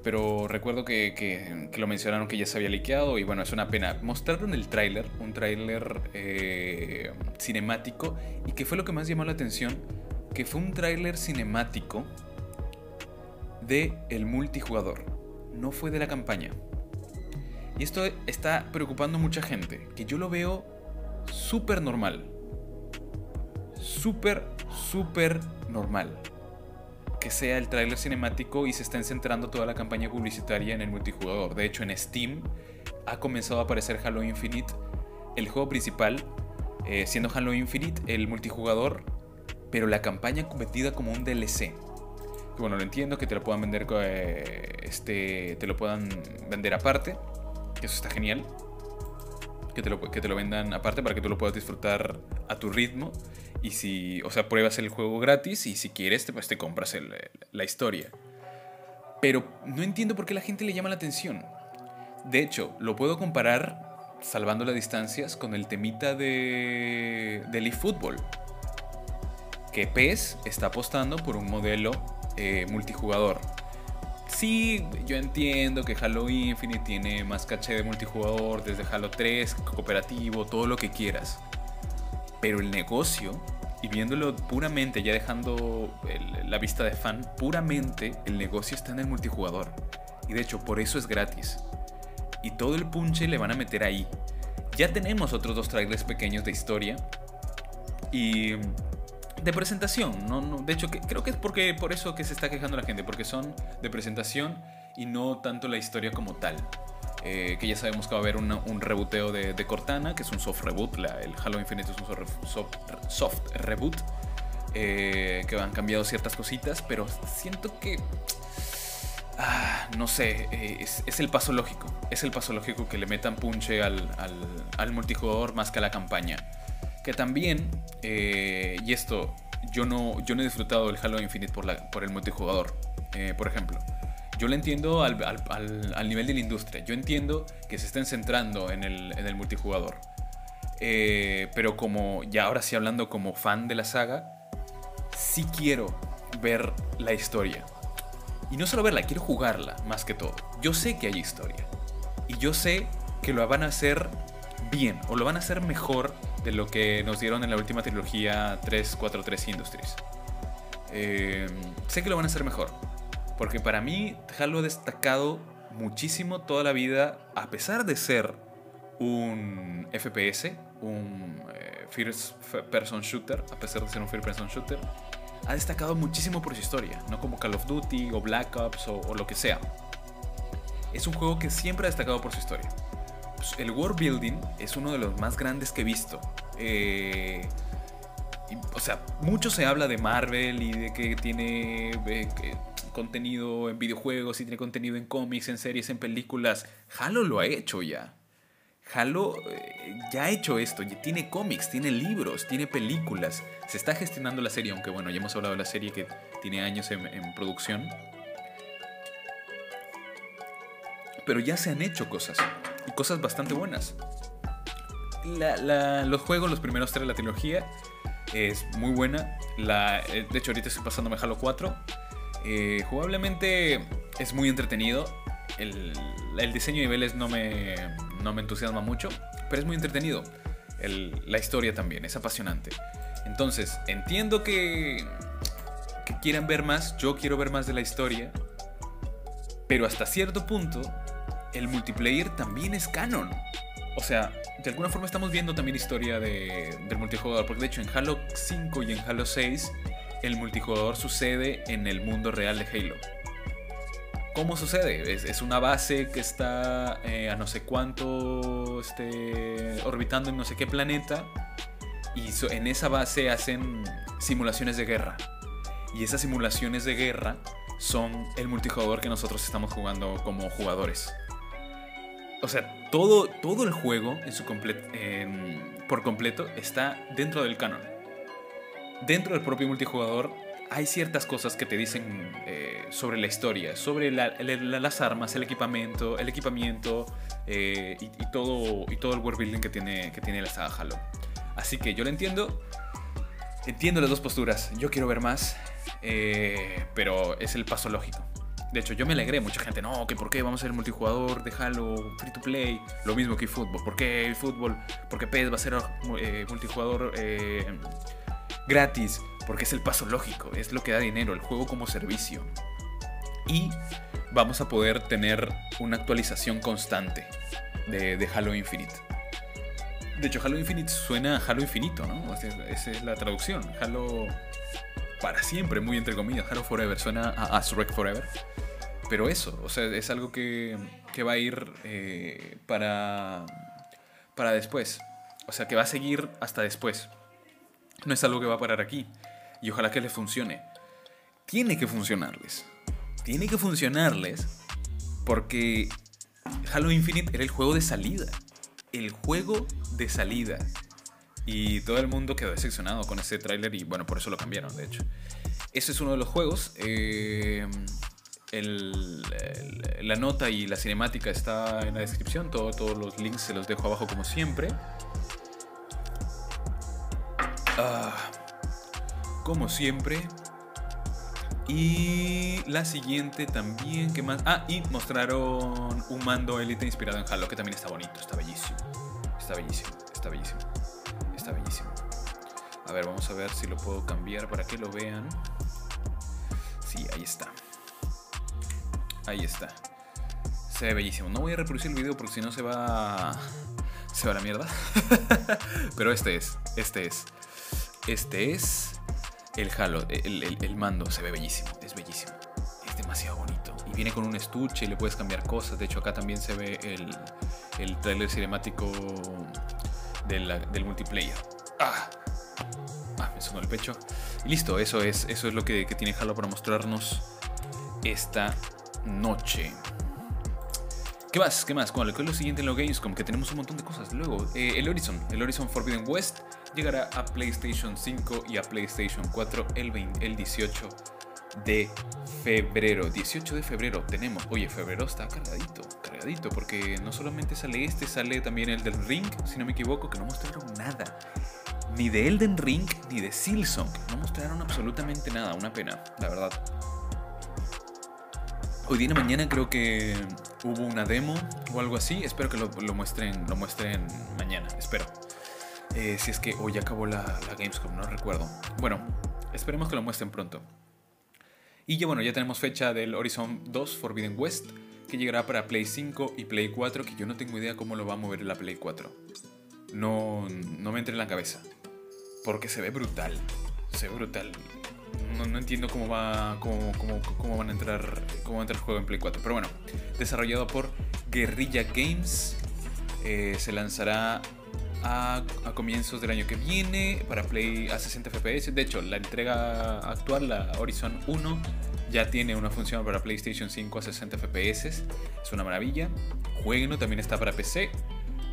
Pero recuerdo que, lo mencionaron que ya se había liqueado y bueno, es una pena. Mostraron el tráiler, un tráiler eh, cinemático y que fue lo que más llamó la atención, que fue un tráiler cinemático de el multijugador, no fue de la campaña. Y esto está preocupando a mucha gente, que yo lo veo súper normal súper, súper normal que sea el tráiler cinemático y se estén centrando toda la campaña publicitaria en el multijugador. De hecho, en Steam ha comenzado a aparecer Halo Infinite, el juego principal, eh, siendo Halo Infinite el multijugador, pero la campaña convertida como un DLC. bueno, lo entiendo que te lo puedan vender, eh, este, te lo puedan vender aparte, que eso está genial. Que te, lo, que te lo vendan aparte para que tú lo puedas disfrutar a tu ritmo y si, o sea, pruebas el juego gratis y si quieres, te, pues te compras la historia. Pero no entiendo por qué la gente le llama la atención. De hecho, lo puedo comparar, salvando las distancias, con el temita de, de eFootball. Que PES está apostando por un modelo eh, multijugador. Sí, yo entiendo que Halo Infinite tiene más caché de multijugador desde Halo 3, cooperativo, todo lo que quieras. Pero el negocio y viéndolo puramente, ya dejando la vista de fan, puramente el negocio está en el multijugador. Y de hecho, por eso es gratis. Y todo el punche le van a meter ahí. Ya tenemos otros dos trailers pequeños de historia. Y de presentación. No, no, de hecho, creo que es porque, por eso que se está quejando la gente. Porque son de presentación y no tanto la historia como tal. Eh, que ya sabemos que va a haber un reboteo de, Cortana, que es un soft reboot, el Halo Infinite es un soft, reboot, eh, que han cambiado ciertas cositas, pero siento que... Ah, no sé, eh, es, el paso lógico. Es el paso lógico que le metan punche al, multijugador más que a la campaña. Que también, y esto, yo no, yo no he disfrutado del Halo Infinite la, por el multijugador, por ejemplo. Yo lo entiendo al, nivel de la industria. Yo entiendo que se estén centrando en el, multijugador. Eh, pero como, ya ahora sí hablando como fan de la saga, sí quiero ver la historia. Y no solo verla, quiero jugarla más que todo. Yo sé que hay historia. Y yo sé que lo van a hacer bien o lo van a hacer mejor de lo que nos dieron en la última trilogía 343 Industries. Eh, sé que lo van a hacer mejor. Porque para mí Halo ha destacado muchísimo toda la vida, a pesar de ser un FPS, un eh, First Person Shooter, a pesar de ser un First Person Shooter, ha destacado muchísimo por su historia, no como Call of Duty o Black Ops o, lo que sea. Es un juego que siempre ha destacado por su historia. Pues, el world building es uno de los más grandes que he visto. Eh, o sea, mucho se habla de Marvel y de que tiene eh, contenido en videojuegos y tiene contenido en cómics, en series, en películas. Halo lo ha hecho ya. Halo eh, ya ha hecho esto, tiene cómics, tiene libros, tiene películas. Se está gestionando la serie, aunque bueno, ya hemos hablado de la serie que tiene años en, producción. Pero ya se han hecho cosas, y cosas bastante buenas. los juegos, los primeros tres de la trilogía, es muy buena. Eh, de hecho, ahorita estoy pasándome Halo 4. Eh, jugablemente es muy entretenido. El, diseño de niveles no me, no me entusiasma mucho, pero es muy entretenido. la historia también, es apasionante. Entonces, entiendo que, que quieran ver más, yo quiero ver más de la historia, pero hasta cierto punto, el multiplayer también es canon. O sea, de alguna forma estamos viendo también historia de, del multijugador, porque de hecho en Halo 5 y en Halo 6 el multijugador sucede en el mundo real de Halo. ¿Cómo sucede? Es, una base que está eh, a no sé cuánto, este, orbitando en no sé qué planeta. Y en esa base hacen simulaciones de guerra. Y esas simulaciones de guerra son el multijugador que nosotros estamos jugando como jugadores. O sea, todo, todo el juego en su por completo está dentro del canon. Dentro del propio multijugador hay ciertas cosas que te dicen eh, sobre la historia, sobre las armas, el equipamiento, el equipamiento eh, y, todo, y todo el world building que tiene, que tiene la saga Halo. Así que yo lo entiendo. Entiendo las dos posturas. Yo quiero ver más. Eh, pero es el paso lógico. De hecho, yo me alegré. Mucha gente, no, que por qué vamos a ser multijugador de Halo free to play. Lo mismo que fútbol. ¿Por qué el fútbol? Porque PES va a ser multijugador gratis porque es el paso lógico, es lo que da dinero, el juego como servicio. Y vamos a poder tener una actualización constante de, Halo Infinite. De hecho, Halo Infinite suena a Halo Infinito, ¿no? esa es la traducción. Halo para siempre, muy entre comillas. Halo Forever suena a Azurek Forever. Pero eso, o sea, es algo que, que va a ir eh, para, para después. O sea, que va a seguir hasta después. No es algo que va a parar aquí y ojalá que les funcione. Tiene que funcionarles. Tiene que funcionarles porque Halo Infinite era el juego de salida. El juego de salida. Y todo el mundo quedó decepcionado con ese tráiler y bueno, por eso lo cambiaron, de hecho. Ese es uno de los juegos. Eh, la nota y la cinemática está en la descripción. todos los links se los dejo abajo como siempre. Ah, como siempre. Y la siguiente también, ¿qué más? Ah, y mostraron un mando Elite inspirado en Halo, que también está bonito, está bellísimo. Está bellísimo, está bellísimo. Está bellísimo. A ver, vamos a ver si lo puedo cambiar para que lo vean. Sí, ahí está. Ahí está. Se ve bellísimo. No voy a reproducir el video porque si no se va... Se va a la mierda. Pero este es, este es. Este es el Halo, el, mando se ve bellísimo, es bellísimo. Es demasiado bonito. Y viene con un estuche y le puedes cambiar cosas. De hecho, acá también se ve el, el trailer cinemático del multiplayer. ¡Ah! ah me sonó el pecho. Y listo, eso es, eso es lo que, tiene Halo para mostrarnos esta noche. ¿Qué más? ¿Qué más? ¿Cuál es lo siguiente en los games? Como que tenemos un montón de cosas. Luego, eh, el Horizon, el Horizon Forbidden West llegará a PlayStation 5 y a PlayStation 4 el, el 18 de febrero. 18 de febrero tenemos. Oye, febrero está cargadito, cargadito, porque no solamente sale este, sale también el del Ring, si no me equivoco, que no mostraron nada. Ni de Elden Ring ni de Silsong. No mostraron absolutamente nada. Una pena, la verdad. Hoy día mañana creo que hubo una demo o algo así. Espero que lo, muestren, lo muestren mañana. Espero. Eh, si es que hoy acabó la, Gamescom, no recuerdo. Bueno, esperemos que lo muestren pronto. Y ya bueno, ya tenemos fecha del Horizon 2 Forbidden West, que llegará para Play 5 y Play 4, que yo no tengo idea cómo lo va a mover la Play 4. No, no me entra en la cabeza. Porque se ve brutal. Se ve brutal. No, entiendo cómo va. Cómo, cómo, van a entrar. Cómo va a entrar el juego en Play 4. Pero bueno. Desarrollado por Guerrilla Games. Eh, se lanzará a, comienzos del año que viene para Play a 60 FPS. De hecho, la entrega actual, la Horizon 1, ya tiene una función para PlayStation 5 a 60 FPS. Es una maravilla. Jueguenlo, también está para PC.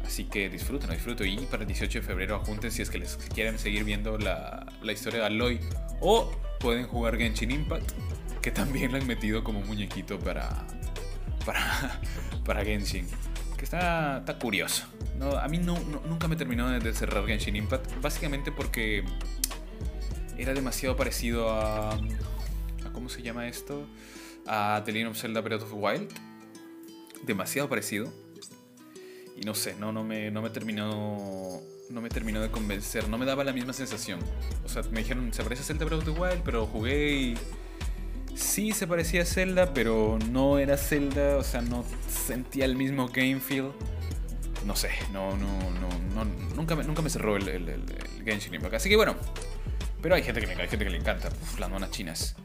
Así que disfruten, disfruten. Y para el 18 de febrero ajunten si es que les quieren seguir viendo la, la historia de Aloy. O pueden jugar Genshin Impact, que también lo han metido como muñequito para, para, para Genshin. Que está, está curioso a mí no, nunca me terminó de cerrar Genshin Impact. Básicamente porque era demasiado parecido a. ¿Cómo se llama esto? A The Legend of Zelda Breath of the Wild. Demasiado parecido. Y no sé, no, no, me, no me terminó. No me terminó de convencer. No me daba la misma sensación. O sea, me dijeron, se parece a Zelda Breath of the Wild, pero jugué y. Sí se parecía a Zelda, pero no era Zelda. O sea, no sentía el mismo game feel no sé, no, no, no, nunca, me, nunca me cerró el, el, el, Genshin Impact. Así que bueno, pero hay gente que, hay gente que le encanta, las monas chinas.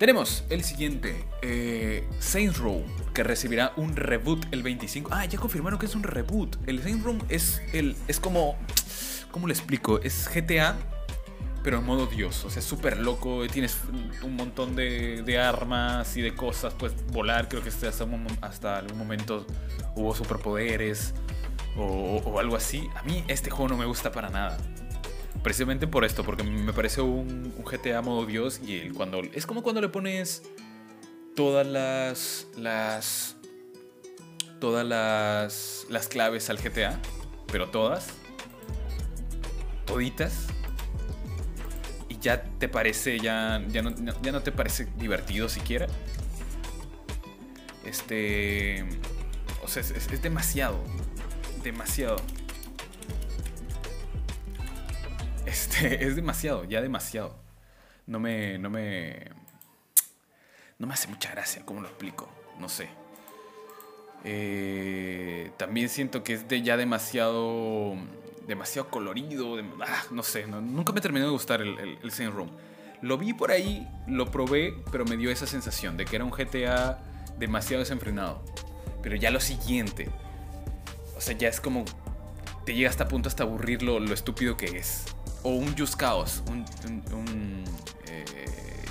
Tenemos el siguiente, eh, Saints Row, que recibirá un reboot el 25. Ah, ya confirmaron que es un reboot. El Saints Row es, el, es como... ¿Cómo le explico? Es GTA, pero en modo Dios. O sea, es súper loco. Tienes un montón de, de, armas y de cosas. Puedes volar. Creo que hasta, hasta algún momento hubo superpoderes o, o, algo así. A mí este juego no me gusta para nada. Precisamente por esto, porque me parece un, GTA modo Dios y el, cuando es como cuando le pones todas las las todas las las claves al GTA, pero todas toditas y ya te parece ya ya no, ya no te parece divertido siquiera. Este o sea, es demasiado demasiado Este, es demasiado, ya demasiado. No me, no me, no me hace mucha gracia, ¿cómo lo explico? No sé. Eh, también siento que es de ya demasiado, demasiado colorido, ah, no sé, nunca me terminó de gustar el, el, Room. Lo vi por ahí, lo probé, pero me dio esa sensación de que era un GTA demasiado desenfrenado. Pero ya lo siguiente, o sea, ya es como, te llega hasta punto hasta aburrir lo, lo estúpido que es o un Just Chaos, un, un, un eh,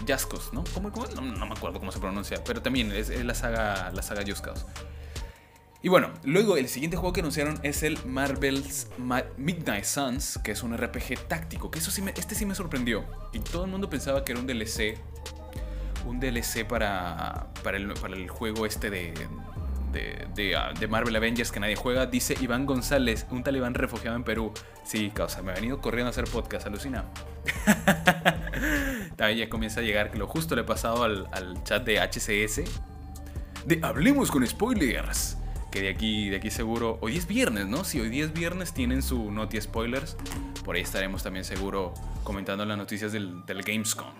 Jaskos, ¿no? No, no, me acuerdo cómo se pronuncia, pero también es, la saga, la saga Just Chaos. Y bueno, luego el siguiente juego que anunciaron es el Marvel's Midnight Suns, que es un RPG táctico, que eso sí me, este sí me sorprendió. Y todo el mundo pensaba que era un DLC, un DLC para, para el juego este de, de, ah, de, Marvel Avengers que nadie juega, dice Iván González, un talibán refugiado en Perú. Sí, causa, me ha venido corriendo a hacer podcast, alucina. ya comienza a llegar, lo justo le he pasado al, chat de HCS. De Hablemos con Spoilers. Que de aquí, de aquí seguro, hoy es viernes, ¿no? Si hoy día es viernes tienen su Noti Spoilers. Por ahí estaremos también seguro comentando las noticias del, del Gamescom.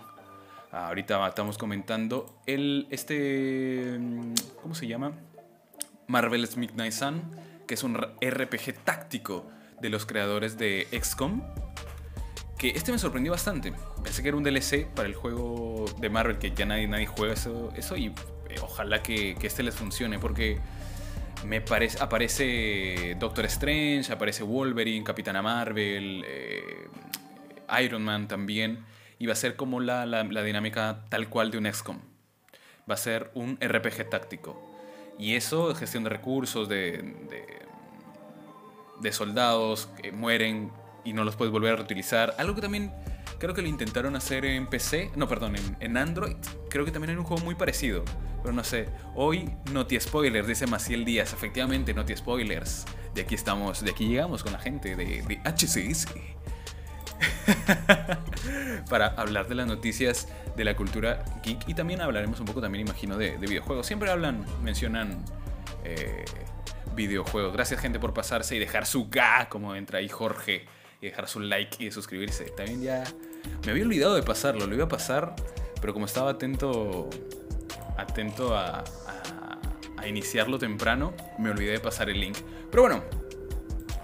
ahorita estamos comentando el, este, ¿cómo se llama? Marvel's Midnight Sun, que es un RPG táctico de los creadores de XCOM. Que este me sorprendió bastante. Pensé que era un DLC para el juego de Marvel, que ya nadie, nadie juega eso, eso y eh, ojalá que, que, este les funcione, porque me parece, aparece Doctor Strange, aparece Wolverine, Capitana Marvel, eh, Iron Man también, y va a ser como la, la, la dinámica tal cual de un XCOM. Va a ser un RPG táctico y eso, gestión de recursos, de, de, soldados que mueren y no los puedes volver a reutilizar. Algo que también creo que lo intentaron hacer en PC, no, perdón, en, Android. Creo que también era un juego muy parecido. Pero no sé, hoy Noti Spoilers, dice Maciel Díaz. Efectivamente, Noti Spoilers. De aquí estamos, de aquí llegamos con la gente de, de HCS. para hablar de las noticias de la cultura geek y también hablaremos un poco también imagino de, de videojuegos. Siempre hablan, mencionan eh, videojuegos. Gracias gente por pasarse y dejar su ga como entra ahí Jorge y dejar su like y suscribirse. También ya me había olvidado de pasarlo, lo iba a pasar, pero como estaba atento atento a, a, a iniciarlo temprano, me olvidé de pasar el link. Pero bueno,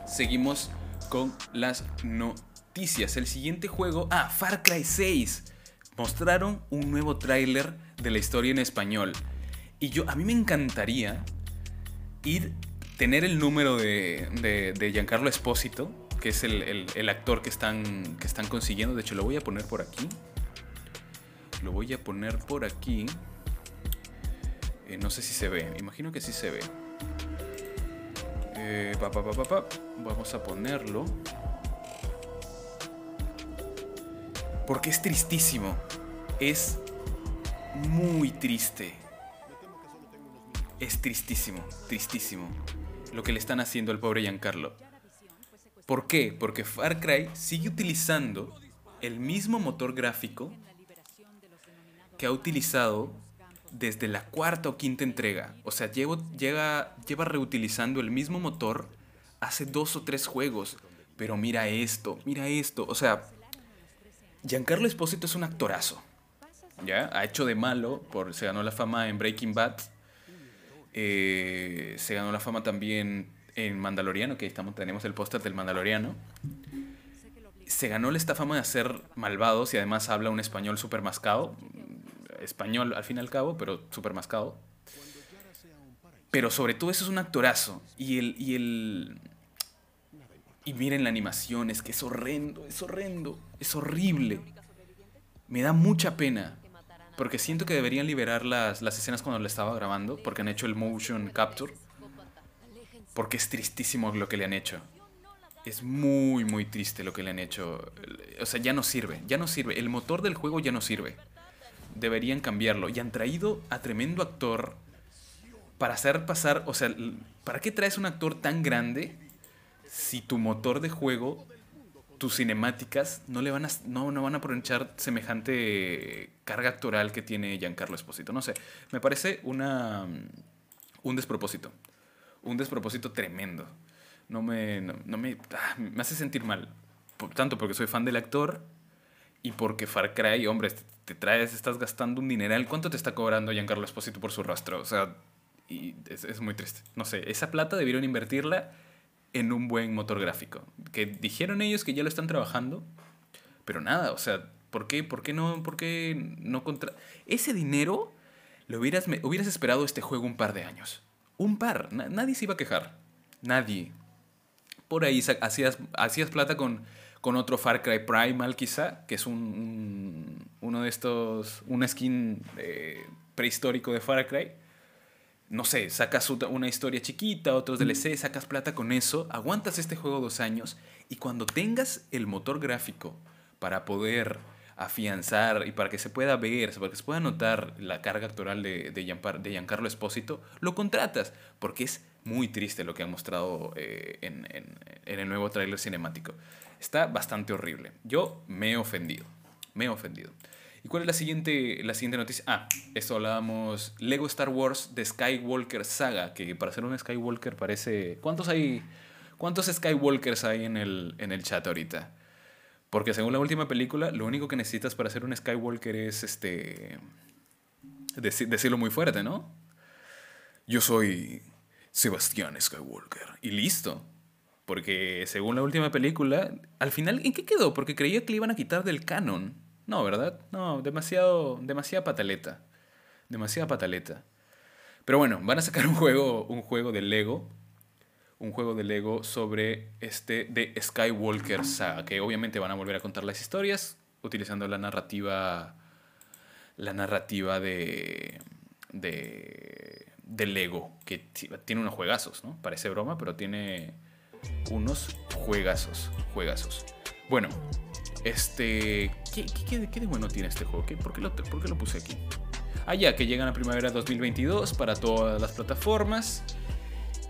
seguimos con las noticias el siguiente juego, ah, Far Cry 6. Mostraron un nuevo tráiler de la historia en español. Y yo, a mí me encantaría ir, tener el número de, de, Giancarlo Espósito, que es el, el, actor que están, que están consiguiendo. De hecho, lo voy a poner por aquí. Lo voy a poner por aquí. Eh, no sé si se ve, imagino que sí se ve. Eh, pa, pa, pa, Vamos a ponerlo. Porque es tristísimo. Es muy triste. Es tristísimo, tristísimo. Lo que le están haciendo al pobre Giancarlo. ¿Por qué? Porque Far Cry sigue utilizando el mismo motor gráfico que ha utilizado desde la cuarta o quinta entrega. O sea, lleva, reutilizando el mismo motor hace dos o tres juegos. Pero mira esto, mira esto. O sea, Giancarlo Esposito es un actorazo. ¿Ya? Ha hecho de malo, por, se ganó la fama en Breaking Bad. Eh, se ganó la fama también en Mandaloriano, que estamos, tenemos el póster del Mandaloriano. Se ganó esta fama de hacer malvados y además habla un español súper mascado. español al fin y al cabo, pero súper mascado. Pero sobre todo eso es un actorazo. Y el, y el... Y miren la animación, es que es horrendo, es horrendo, es horrible. Me da mucha pena. Porque siento que deberían liberar las, las escenas cuando le estaba grabando, porque han hecho el motion capture. Porque es tristísimo lo que le han hecho. Es muy, muy triste lo que le han hecho. O sea, ya no sirve, ya no sirve. El motor del juego ya no sirve. Deberían cambiarlo. Y han traído a tremendo actor para hacer pasar, o sea, ¿para qué traes un actor tan grande si tu motor de juego, tus cinemáticas, no le van a, no, no van a aprovechar semejante carga actoral que tiene Giancarlo Esposito? No sé, me parece una, un despropósito, un despropósito tremendo. No me, no, me, ah, me hace sentir mal, tanto porque soy fan del actor y porque Far Cry, hombre, te traes, estás gastando un dineral. ¿Cuánto te está cobrando Giancarlo Esposito por su rostro? O sea, y es, muy triste. No sé, esa plata debieron invertirla en un buen motor gráfico. Que dijeron ellos que ya lo están trabajando, pero nada, o sea, ¿por qué, por qué no, por qué no contra... Ese dinero lo hubieras, hubieras esperado este juego un par de años. Un par, nadie se iba a quejar. Nadie. Por ahí hacías, hacías plata con, con otro Far Cry Primal quizá, que es un, uno de estos, un skin eh, prehistórico de Far Cry no sé, sacas una historia chiquita, otros DLC, sacas plata con eso, aguantas este juego dos años y cuando tengas el motor gráfico para poder afianzar y para que se pueda ver, para que se pueda notar la carga actoral de, de, Giancarlo Espósito, lo contratas, porque es muy triste lo que han mostrado eh, en, en el nuevo tráiler cinemático. Está bastante horrible. Yo me he ofendido, me he ofendido. ¿Y cuál es la siguiente, la siguiente noticia? Ah, esto hablábamos. Lego Star Wars de Skywalker Saga, que para ser un Skywalker parece... ¿Cuántos hay? ¿Cuántos Skywalkers hay en el, en el chat ahorita? Porque según la última película, lo único que necesitas para ser un Skywalker es este... decirlo muy fuerte, ¿no? Yo soy Sebastián Skywalker. Y listo. Porque según la última película, al final, ¿en qué quedó? Porque creía que le iban a quitar del canon no, ¿verdad? No, demasiado, demasiada pataleta. Demasiada pataleta. Pero bueno, van a sacar un juego, un juego de Lego. Un juego de Lego sobre este de Skywalker Saga. Que obviamente van a volver a contar las historias. Utilizando la narrativa. La narrativa de. de. de Lego. Que tiene unos juegazos, ¿no? Parece broma, pero tiene unos juegazos. Juegazos. Bueno, este. ¿Qué, qué, de bueno tiene este juego? ¿Por, qué lo, lo puse aquí? Ah, ya, que llegan a primavera 2022 para todas las plataformas.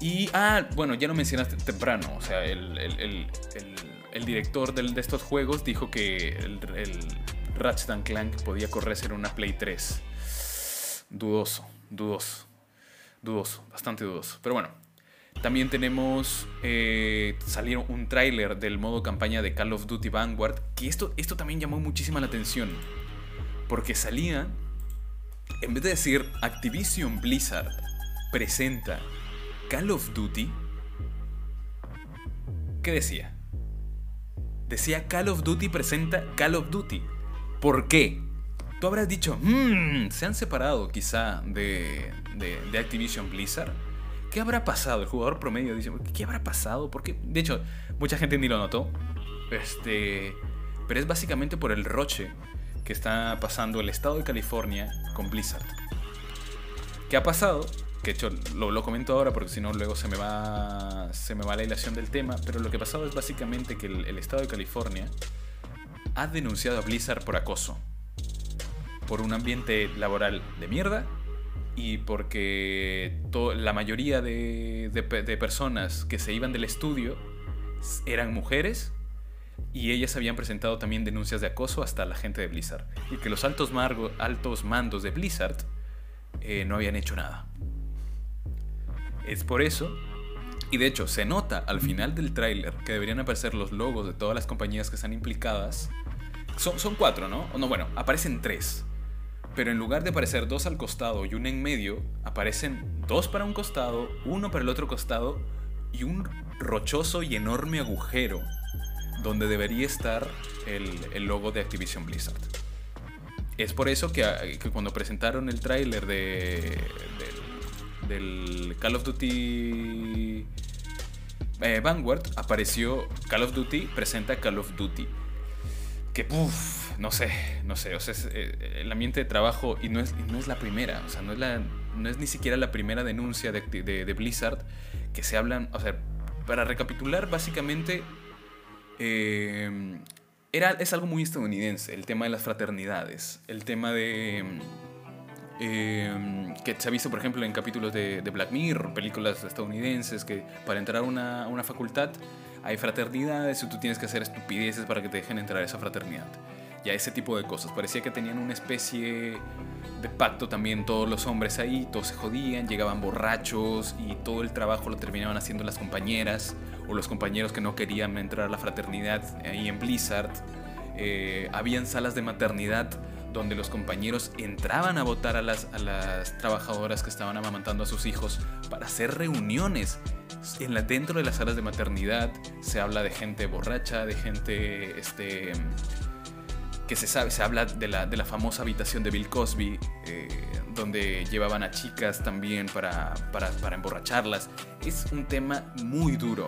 Y, ah, bueno, ya lo mencionaste temprano. O sea, el, el, el, director de estos juegos dijo que el, Ratchet Clank podía correrse en una Play 3. Dudoso, dudoso, dudoso, bastante dudoso. Pero bueno, también tenemos, eh, salieron un tráiler del modo campaña de Call of Duty Vanguard, que esto, esto también llamó muchísima la atención, porque salía, en vez de decir Activision Blizzard presenta Call of Duty, ¿qué decía? Decía Call of Duty presenta Call of Duty. ¿Por qué? Tú habrás dicho, mmm, se han separado quizá de, de Activision Blizzard. ¿Qué habrá pasado? El jugador promedio dice, ¿qué habrá pasado? Porque, de hecho, mucha gente ni lo notó. Este, pero es básicamente por el roche que está pasando el estado de California con Blizzard. ¿Qué ha pasado? Que hecho lo, lo comento ahora porque si no luego se me va se me va la ilación del tema, pero lo que ha pasado es básicamente que el estado de California ha denunciado a Blizzard por acoso, por un ambiente laboral de mierda y porque la mayoría de, personas que se iban del estudio eran mujeres y ellas habían presentado también denuncias de acoso hasta la gente de Blizzard y que los altos, altos mandos de Blizzard eh, no habían hecho nada. Es por eso, y de hecho se nota al final del tráiler que deberían aparecer los logos de todas las compañías que están implicadas. Son, son cuatro, ¿no? No, bueno, aparecen tres pero en lugar de aparecer dos al costado y uno en medio, aparecen dos para un costado, uno para el otro costado y un rochoso y enorme agujero donde debería estar el, logo de Activision Blizzard. es por eso que, cuando presentaron el tráiler de, del, Call of Duty eh, Vanguard apareció Call of Duty, presenta Call of Duty. Que, uff, no sé, no sé, o sea, eh, el ambiente de trabajo, y no es, no es la primera, o sea, no es, la, no es ni siquiera la primera denuncia de, Blizzard que se hablan, o sea, para recapitular, básicamente, eh, era, es algo muy estadounidense, el tema de las fraternidades, el tema de... Eh, que se ha visto, por ejemplo, en capítulos de, de, Black Mirror, películas estadounidenses, que para entrar a una, una, facultad hay fraternidades y tú tienes que hacer estupideces para que te dejen entrar a esa fraternidad. Ya ese tipo de cosas. Parecía que tenían una especie de pacto también todos los hombres ahí, todos se jodían, llegaban borrachos y todo el trabajo lo terminaban haciendo las compañeras o los compañeros que no querían entrar a la fraternidad ahí en Blizzard. Eh, habían salas de maternidad donde los compañeros entraban a votar a las, a trabajadoras que estaban amamantando a sus hijos para hacer reuniones. Dentro de las salas de maternidad se habla de gente borracha, de gente este, que se sabe, se habla de la, de la famosa habitación de Bill Cosby, eh, donde llevaban a chicas también para, para, para emborracharlas. Es un tema muy duro.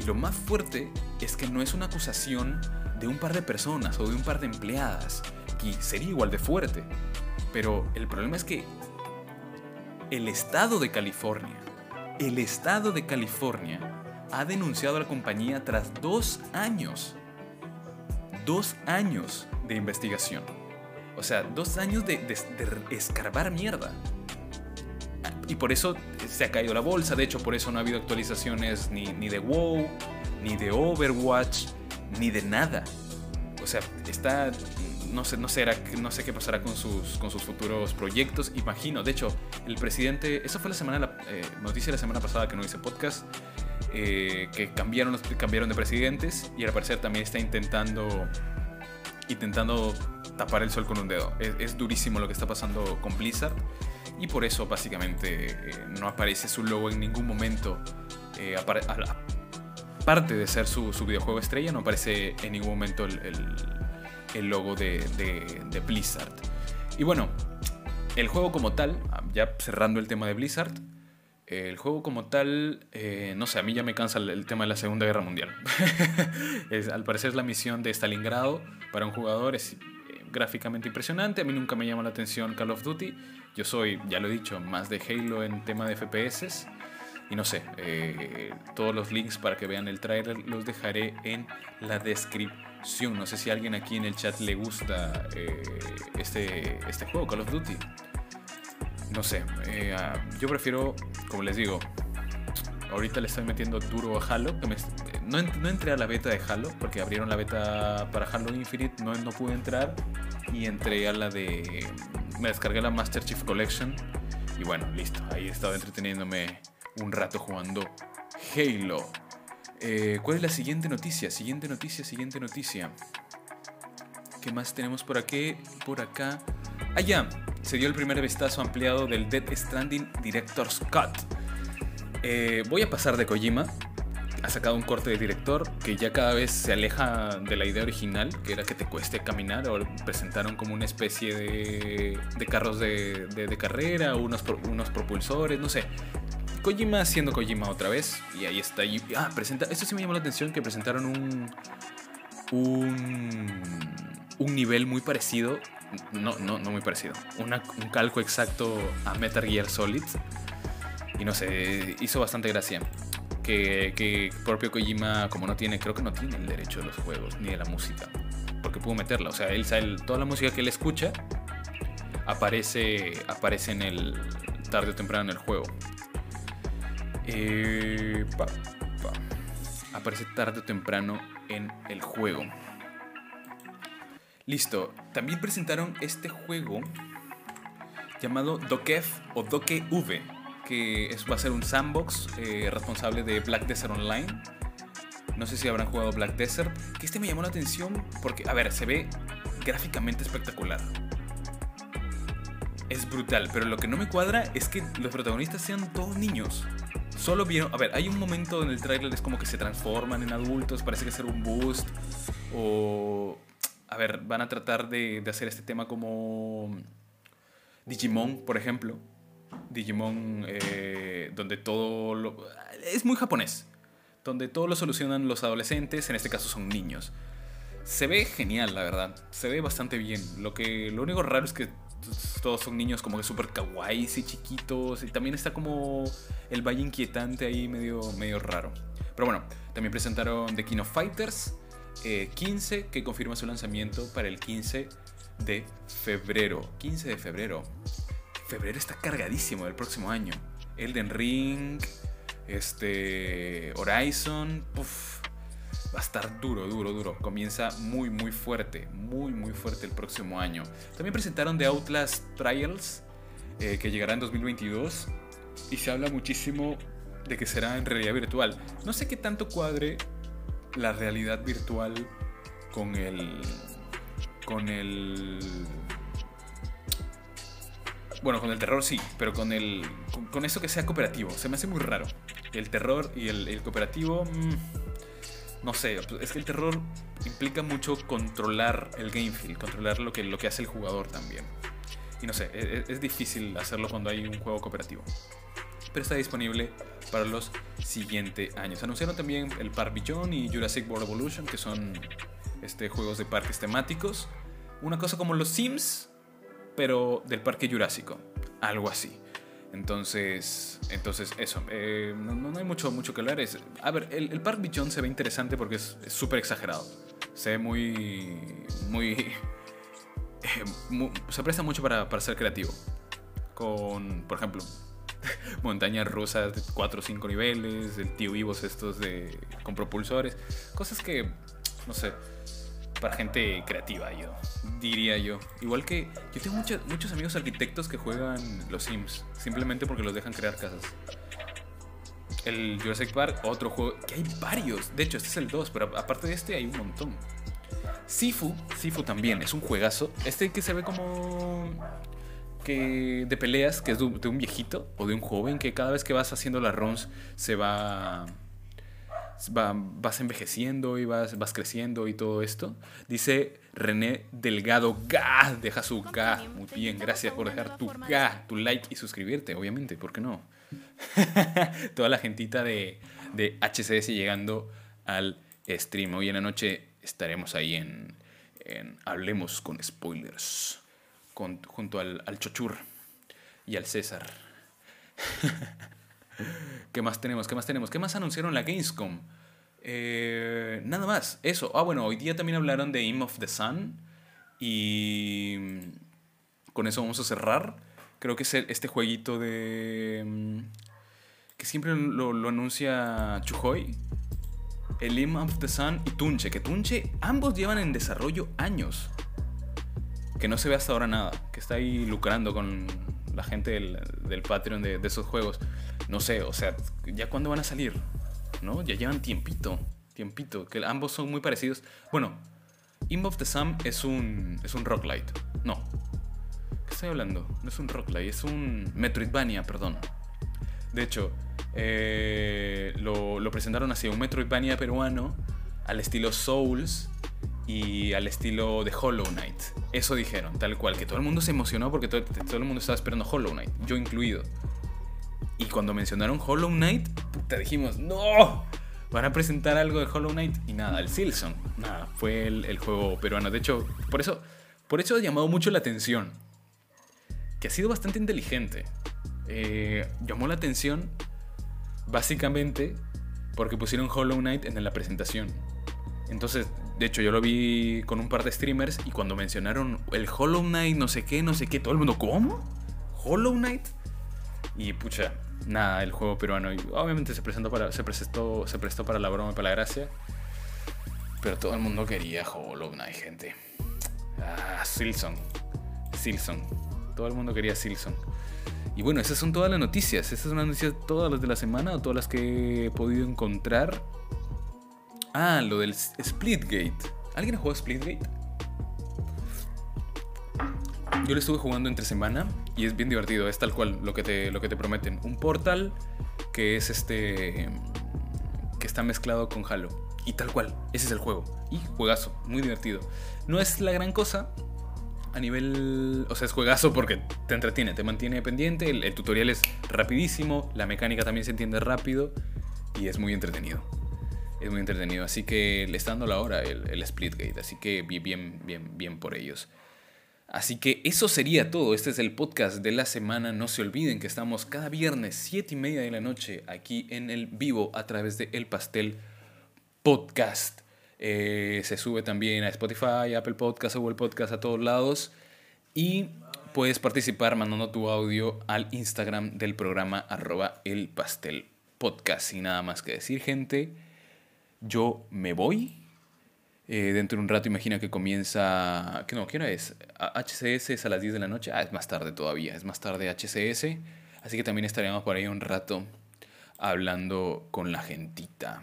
Y lo más fuerte es que no es una acusación de un par de personas o de un par de empleadas aquí sería igual de fuerte. Pero el problema es que el estado de California, el estado de California ha denunciado a la compañía tras dos años. Dos años de investigación. O sea, dos años de, escarbar mierda. Y por eso se ha caído la bolsa. De hecho, por eso no ha habido actualizaciones ni, de WoW, ni de Overwatch, ni de nada. O sea, está no sé, no no sé qué pasará con sus, con sus futuros proyectos. Imagino, de hecho, el presidente, esa fue la semana, la eh, noticia la semana pasada que no hice podcast, eh, que cambiaron, cambiaron de presidentes y al parecer también está intentando, intentando tapar el sol con un dedo. Es, durísimo lo que está pasando con Blizzard y por eso básicamente eh, no aparece su logo en ningún momento. Eh, aparte de ser su, videojuego estrella, no aparece en ningún momento el, logo de, Blizzard. Y bueno, el juego como tal, ya cerrando el tema de Blizzard, el juego como tal, eh, no sé, a mí ya me cansa el, tema de la Segunda Guerra Mundial. al parecer es la misión de Stalingrado para un jugador, es eh, gráficamente impresionante, a mí nunca me llama la atención Call of Duty, yo soy, ya lo he dicho, más de Halo en tema de FPS. Y no sé, eh, todos los links para que vean el trailer los dejaré en la descripción. No sé si a alguien aquí en el chat le gusta eh, este, este juego, Call of Duty. No sé, eh, yo prefiero, como les digo, ahorita le estoy metiendo duro a Halo. Que me, no, no, entré a la beta de Halo porque abrieron la beta para Halo Infinite, no, no pude entrar. Y entré a la de... Me descargué la Master Chief Collection. Y bueno, listo, ahí he estado entreteniéndome un rato jugando Halo. Eh, ¿Cuál es la siguiente noticia? Siguiente noticia, siguiente noticia. ¿Qué más tenemos por aquí? Por acá. Ah, ya. Se dio el primer vistazo ampliado del Dead Stranding Director's Cut. Eh, voy a pasar de Kojima. Ha sacado un corte de director que ya cada vez se aleja de la idea original, que era que te cueste caminar. O presentaron como una especie de, carros de, carrera, unos, unos propulsores, no sé. Kojima siendo Kojima otra vez. Y ahí está. Y, ah, presenta. Esto sí me llamó la atención que presentaron un. Un. Nivel muy parecido. No, no, no muy parecido. Un calco exacto a Metal Gear Solid. Y no sé, hizo bastante gracia. Que, que propio Kojima, como no tiene, creo que no tiene el derecho de los juegos ni de la música. Porque pudo meterla. O sea, él, él toda la música que él escucha aparece, aparece en el tarde o temprano en el juego. Eh, pa, pa. Aparece tarde o temprano en el juego. Listo. También presentaron este juego llamado Dokef o Doke V, que es, va a ser un sandbox eh, responsable de Black Desert Online. No sé si habrán jugado Black Desert. Que este me llamó la atención porque, a ver, se ve gráficamente espectacular. Es brutal, pero lo que no me cuadra es que los protagonistas sean todos niños. Solo vieron. A ver, hay un momento en el tráiler es como que se transforman en adultos, parece que ser un boost. O. a ver, van a tratar de, de hacer este tema como Digimon, por ejemplo. Digimon, eh, donde todo lo, es muy japonés, donde todo lo solucionan los adolescentes, en este caso son niños. Se ve genial, la verdad. Se ve bastante bien. Lo que lo único raro es que todos son niños como que súper kawaiis y chiquitos. Y también está como el valle inquietante ahí medio, medio raro. Pero bueno, también presentaron The King Fighters 15, eh, que confirma su lanzamiento para el 15 de febrero. 15 de febrero. Febrero está cargadísimo del próximo año. Elden Ring, este Horizon, va a estar duro, duro, duro. Comienza muy, muy fuerte, muy, muy fuerte el próximo año. También presentaron The Outlast Trials, eh, que llegará en 2022. Y se habla muchísimo de que será en realidad virtual. No sé qué tanto cuadre la realidad virtual con el. con el. Bueno, con el terror sí, pero con el. con, eso que sea cooperativo. Se me hace muy raro. El terror y el, cooperativo. Mm, no sé, es que el terror implica mucho controlar el game feel, controlar lo que, lo que hace el jugador también. Y no sé, es, es difícil hacerlo cuando hay un juego cooperativo. Pero está disponible para los siguientes años. Anunciaron también el Park Beyond y Jurassic World Evolution, que son este, juegos de parques temáticos. Una cosa como los Sims, pero del parque jurásico. Algo así. Entonces, entonces eso. Eh, no, hay mucho, mucho que hablar. Es, a ver, el, el Park Beyond se ve interesante porque es súper exagerado. Se ve muy. Muy. Eh, se presta mucho para, para ser creativo. Con, por ejemplo, montañas rusas de 4 o 5 niveles, el tío vivos estos de con propulsores, cosas que no sé, para gente creativa yo diría yo. Igual que yo tengo muchos amigos arquitectos que juegan los Sims simplemente porque los dejan crear casas. El Jurassic Park, otro juego que hay varios. De hecho, este es el 2, pero aparte de este hay un montón. Sifu, Sifu también, es un juegazo. Este que se ve como que de peleas, que es de un viejito o de un joven, que cada vez que vas haciendo las runs se va, vas envejeciendo y vas, vas creciendo y todo esto. Dice René Delgado Ga, deja su Ga. Muy bien, gracias por dejar tu Ga, tu like y suscribirte, obviamente, ¿por qué no? Toda la gentita de, de HCS llegando al stream. Hoy en la noche estaremos ahí en, en Hablemos con Spoilers junto al, al Chochur y al César. ¿Qué más tenemos? ¿Qué más tenemos? ¿Qué más anunciaron la Gamescom? Eh, nada más, eso. Ah, bueno, hoy día también hablaron de Im of the Sun. Y con eso vamos a cerrar. Creo que es este jueguito de. Mm, que siempre lo, anuncia Chujoy. El Im of the Sun y Tunche. Que Tunche, ambos llevan en desarrollo años que no se ve hasta ahora nada, que está ahí lucrando con la gente del, Patreon de, esos juegos. No sé, o sea, ¿ya cuándo van a salir? ¿No? Ya llevan tiempito, tiempito, que ambos son muy parecidos. Bueno, Imb of the Sun es un, es un roguelite. No. ¿Qué estoy hablando? No es un roguelite, es un Metroidvania, perdón. De hecho, eh, lo, lo presentaron así, un Metroidvania peruano al estilo Souls y al estilo de Hollow Knight. Eso dijeron, tal cual, que todo el mundo se emocionó porque todo, el mundo estaba esperando Hollow Knight, yo incluido. Y cuando mencionaron Hollow Knight, te dijimos, no, van a presentar algo de Hollow Knight y nada, el Silson, nada, fue el, juego peruano. De hecho, por eso, por eso ha llamado mucho la atención, que ha sido bastante inteligente. Eh, llamó la atención básicamente porque pusieron Hollow Knight en la presentación. Entonces, de hecho, yo lo vi con un par de streamers y cuando mencionaron el Hollow Knight, no sé qué, no sé qué, todo el mundo, ¿cómo? ¿Hollow Knight? Y pucha, nada, el juego peruano. Obviamente se, presentó para, se, prestó, se prestó para la broma y para la gracia. Pero todo el mundo quería Hollow Knight, gente. Ah, Silson. Silson. Todo el mundo quería Silson. Y bueno, esas son todas las noticias. Esas son las noticias todas las de la semana o todas las que he podido encontrar. Ah, lo del Splitgate. ¿Alguien jugado Splitgate? Yo lo estuve jugando entre semana y es bien divertido, es tal cual lo que te, lo que te prometen. Un portal que es este. que está mezclado con Halo. Y tal cual, ese es el juego. Y juegazo, muy divertido. No es la gran cosa a nivel... O sea, es juegazo porque te entretiene, te mantiene pendiente, el, el tutorial es rapidísimo, la mecánica también se entiende rápido y es muy entretenido. Es muy entretenido, así que le está dando la hora el, el Splitgate, así que bien, bien, bien por ellos. Así que eso sería todo. Este es el podcast de la semana. No se olviden que estamos cada viernes, 7 y media de la noche, aquí en el vivo a través de El Pastel Podcast. Eh, se sube también a Spotify, Apple Podcast, Google Podcast, a todos lados. Y puedes participar mandando tu audio al Instagram del programa arroba el pastel podcast. Sin nada más que decir, gente, yo me voy. Eh, dentro de un rato imagina que comienza... ¿Qué no? ¿Qué hora es? HCS es a las 10 de la noche. Ah, es más tarde todavía. Es más tarde HCS. Así que también estaremos por ahí un rato hablando con la gentita.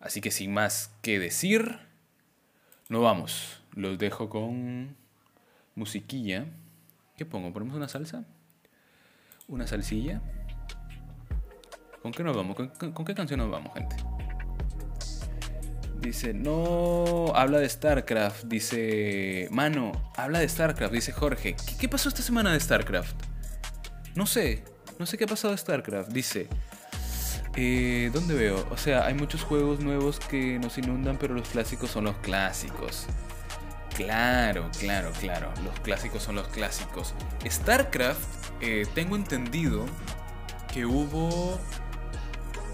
Así que sin más que decir, nos vamos. Los dejo con musiquilla. ¿Qué pongo? ¿Ponemos una salsa? ¿Una salsilla? ¿Con qué nos vamos? ¿Con, con- con qué canción nos vamos, gente? Dice, no, habla de StarCraft. Dice, mano, habla de StarCraft. Dice Jorge, ¿qué, pasó esta semana de StarCraft? No sé, no sé qué ha pasado de StarCraft. Dice, eh, ¿dónde veo? O sea, hay muchos juegos nuevos que nos inundan, pero los clásicos son los clásicos. Claro, claro, claro. Los clásicos son los clásicos. StarCraft, eh, tengo entendido que hubo...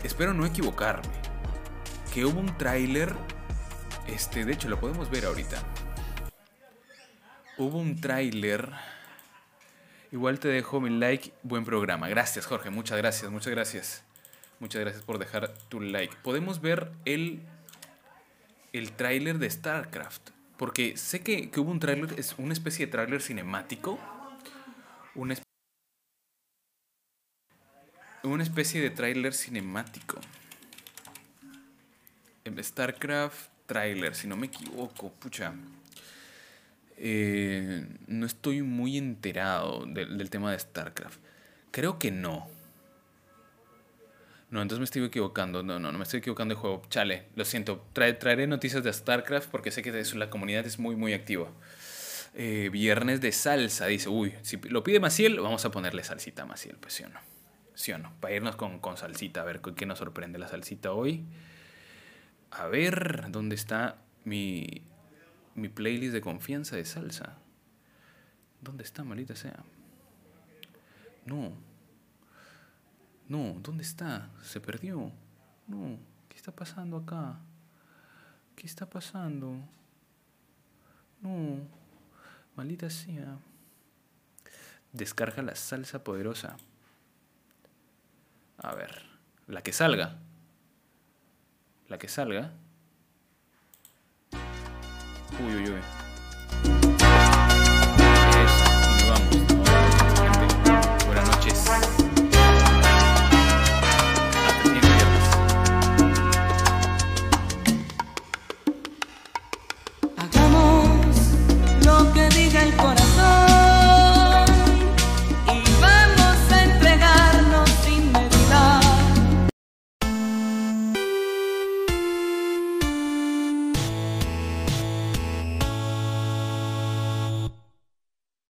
Espero no equivocarme. Que hubo un tráiler... Este, de hecho, lo podemos ver ahorita. Hubo un tráiler... Igual te dejo mi like, buen programa. Gracias, Jorge, muchas gracias, muchas gracias. Muchas gracias por dejar tu like. Podemos ver el, el tráiler de StarCraft. Porque sé que, que hubo un tráiler, es una especie de tráiler cinemático. Una, una especie de tráiler cinemático. StarCraft tráiler, si no me equivoco, pucha. Eh, no estoy muy enterado del- del tema de StarCraft. Creo que no. No, entonces me estoy equivocando. No, no, no me estoy equivocando de juego. Chale, lo siento. Trae- traeré noticias de StarCraft porque sé que eso, la comunidad es muy, muy activa. Eh, viernes de salsa, dice. Uy, si lo pide Maciel, vamos a ponerle salsita a Maciel, pues sí o no. Sí o no. Para irnos con, con salsita, a ver qué nos sorprende la salsita hoy. A ver, ¿dónde está mi, mi playlist de confianza de salsa? ¿Dónde está, maldita sea? No. No, ¿dónde está? Se perdió. No, ¿qué está pasando acá? ¿Qué está pasando? No, maldita sea. Descarga la salsa poderosa. A ver, la que salga. La que salga. Uy, uy, uy.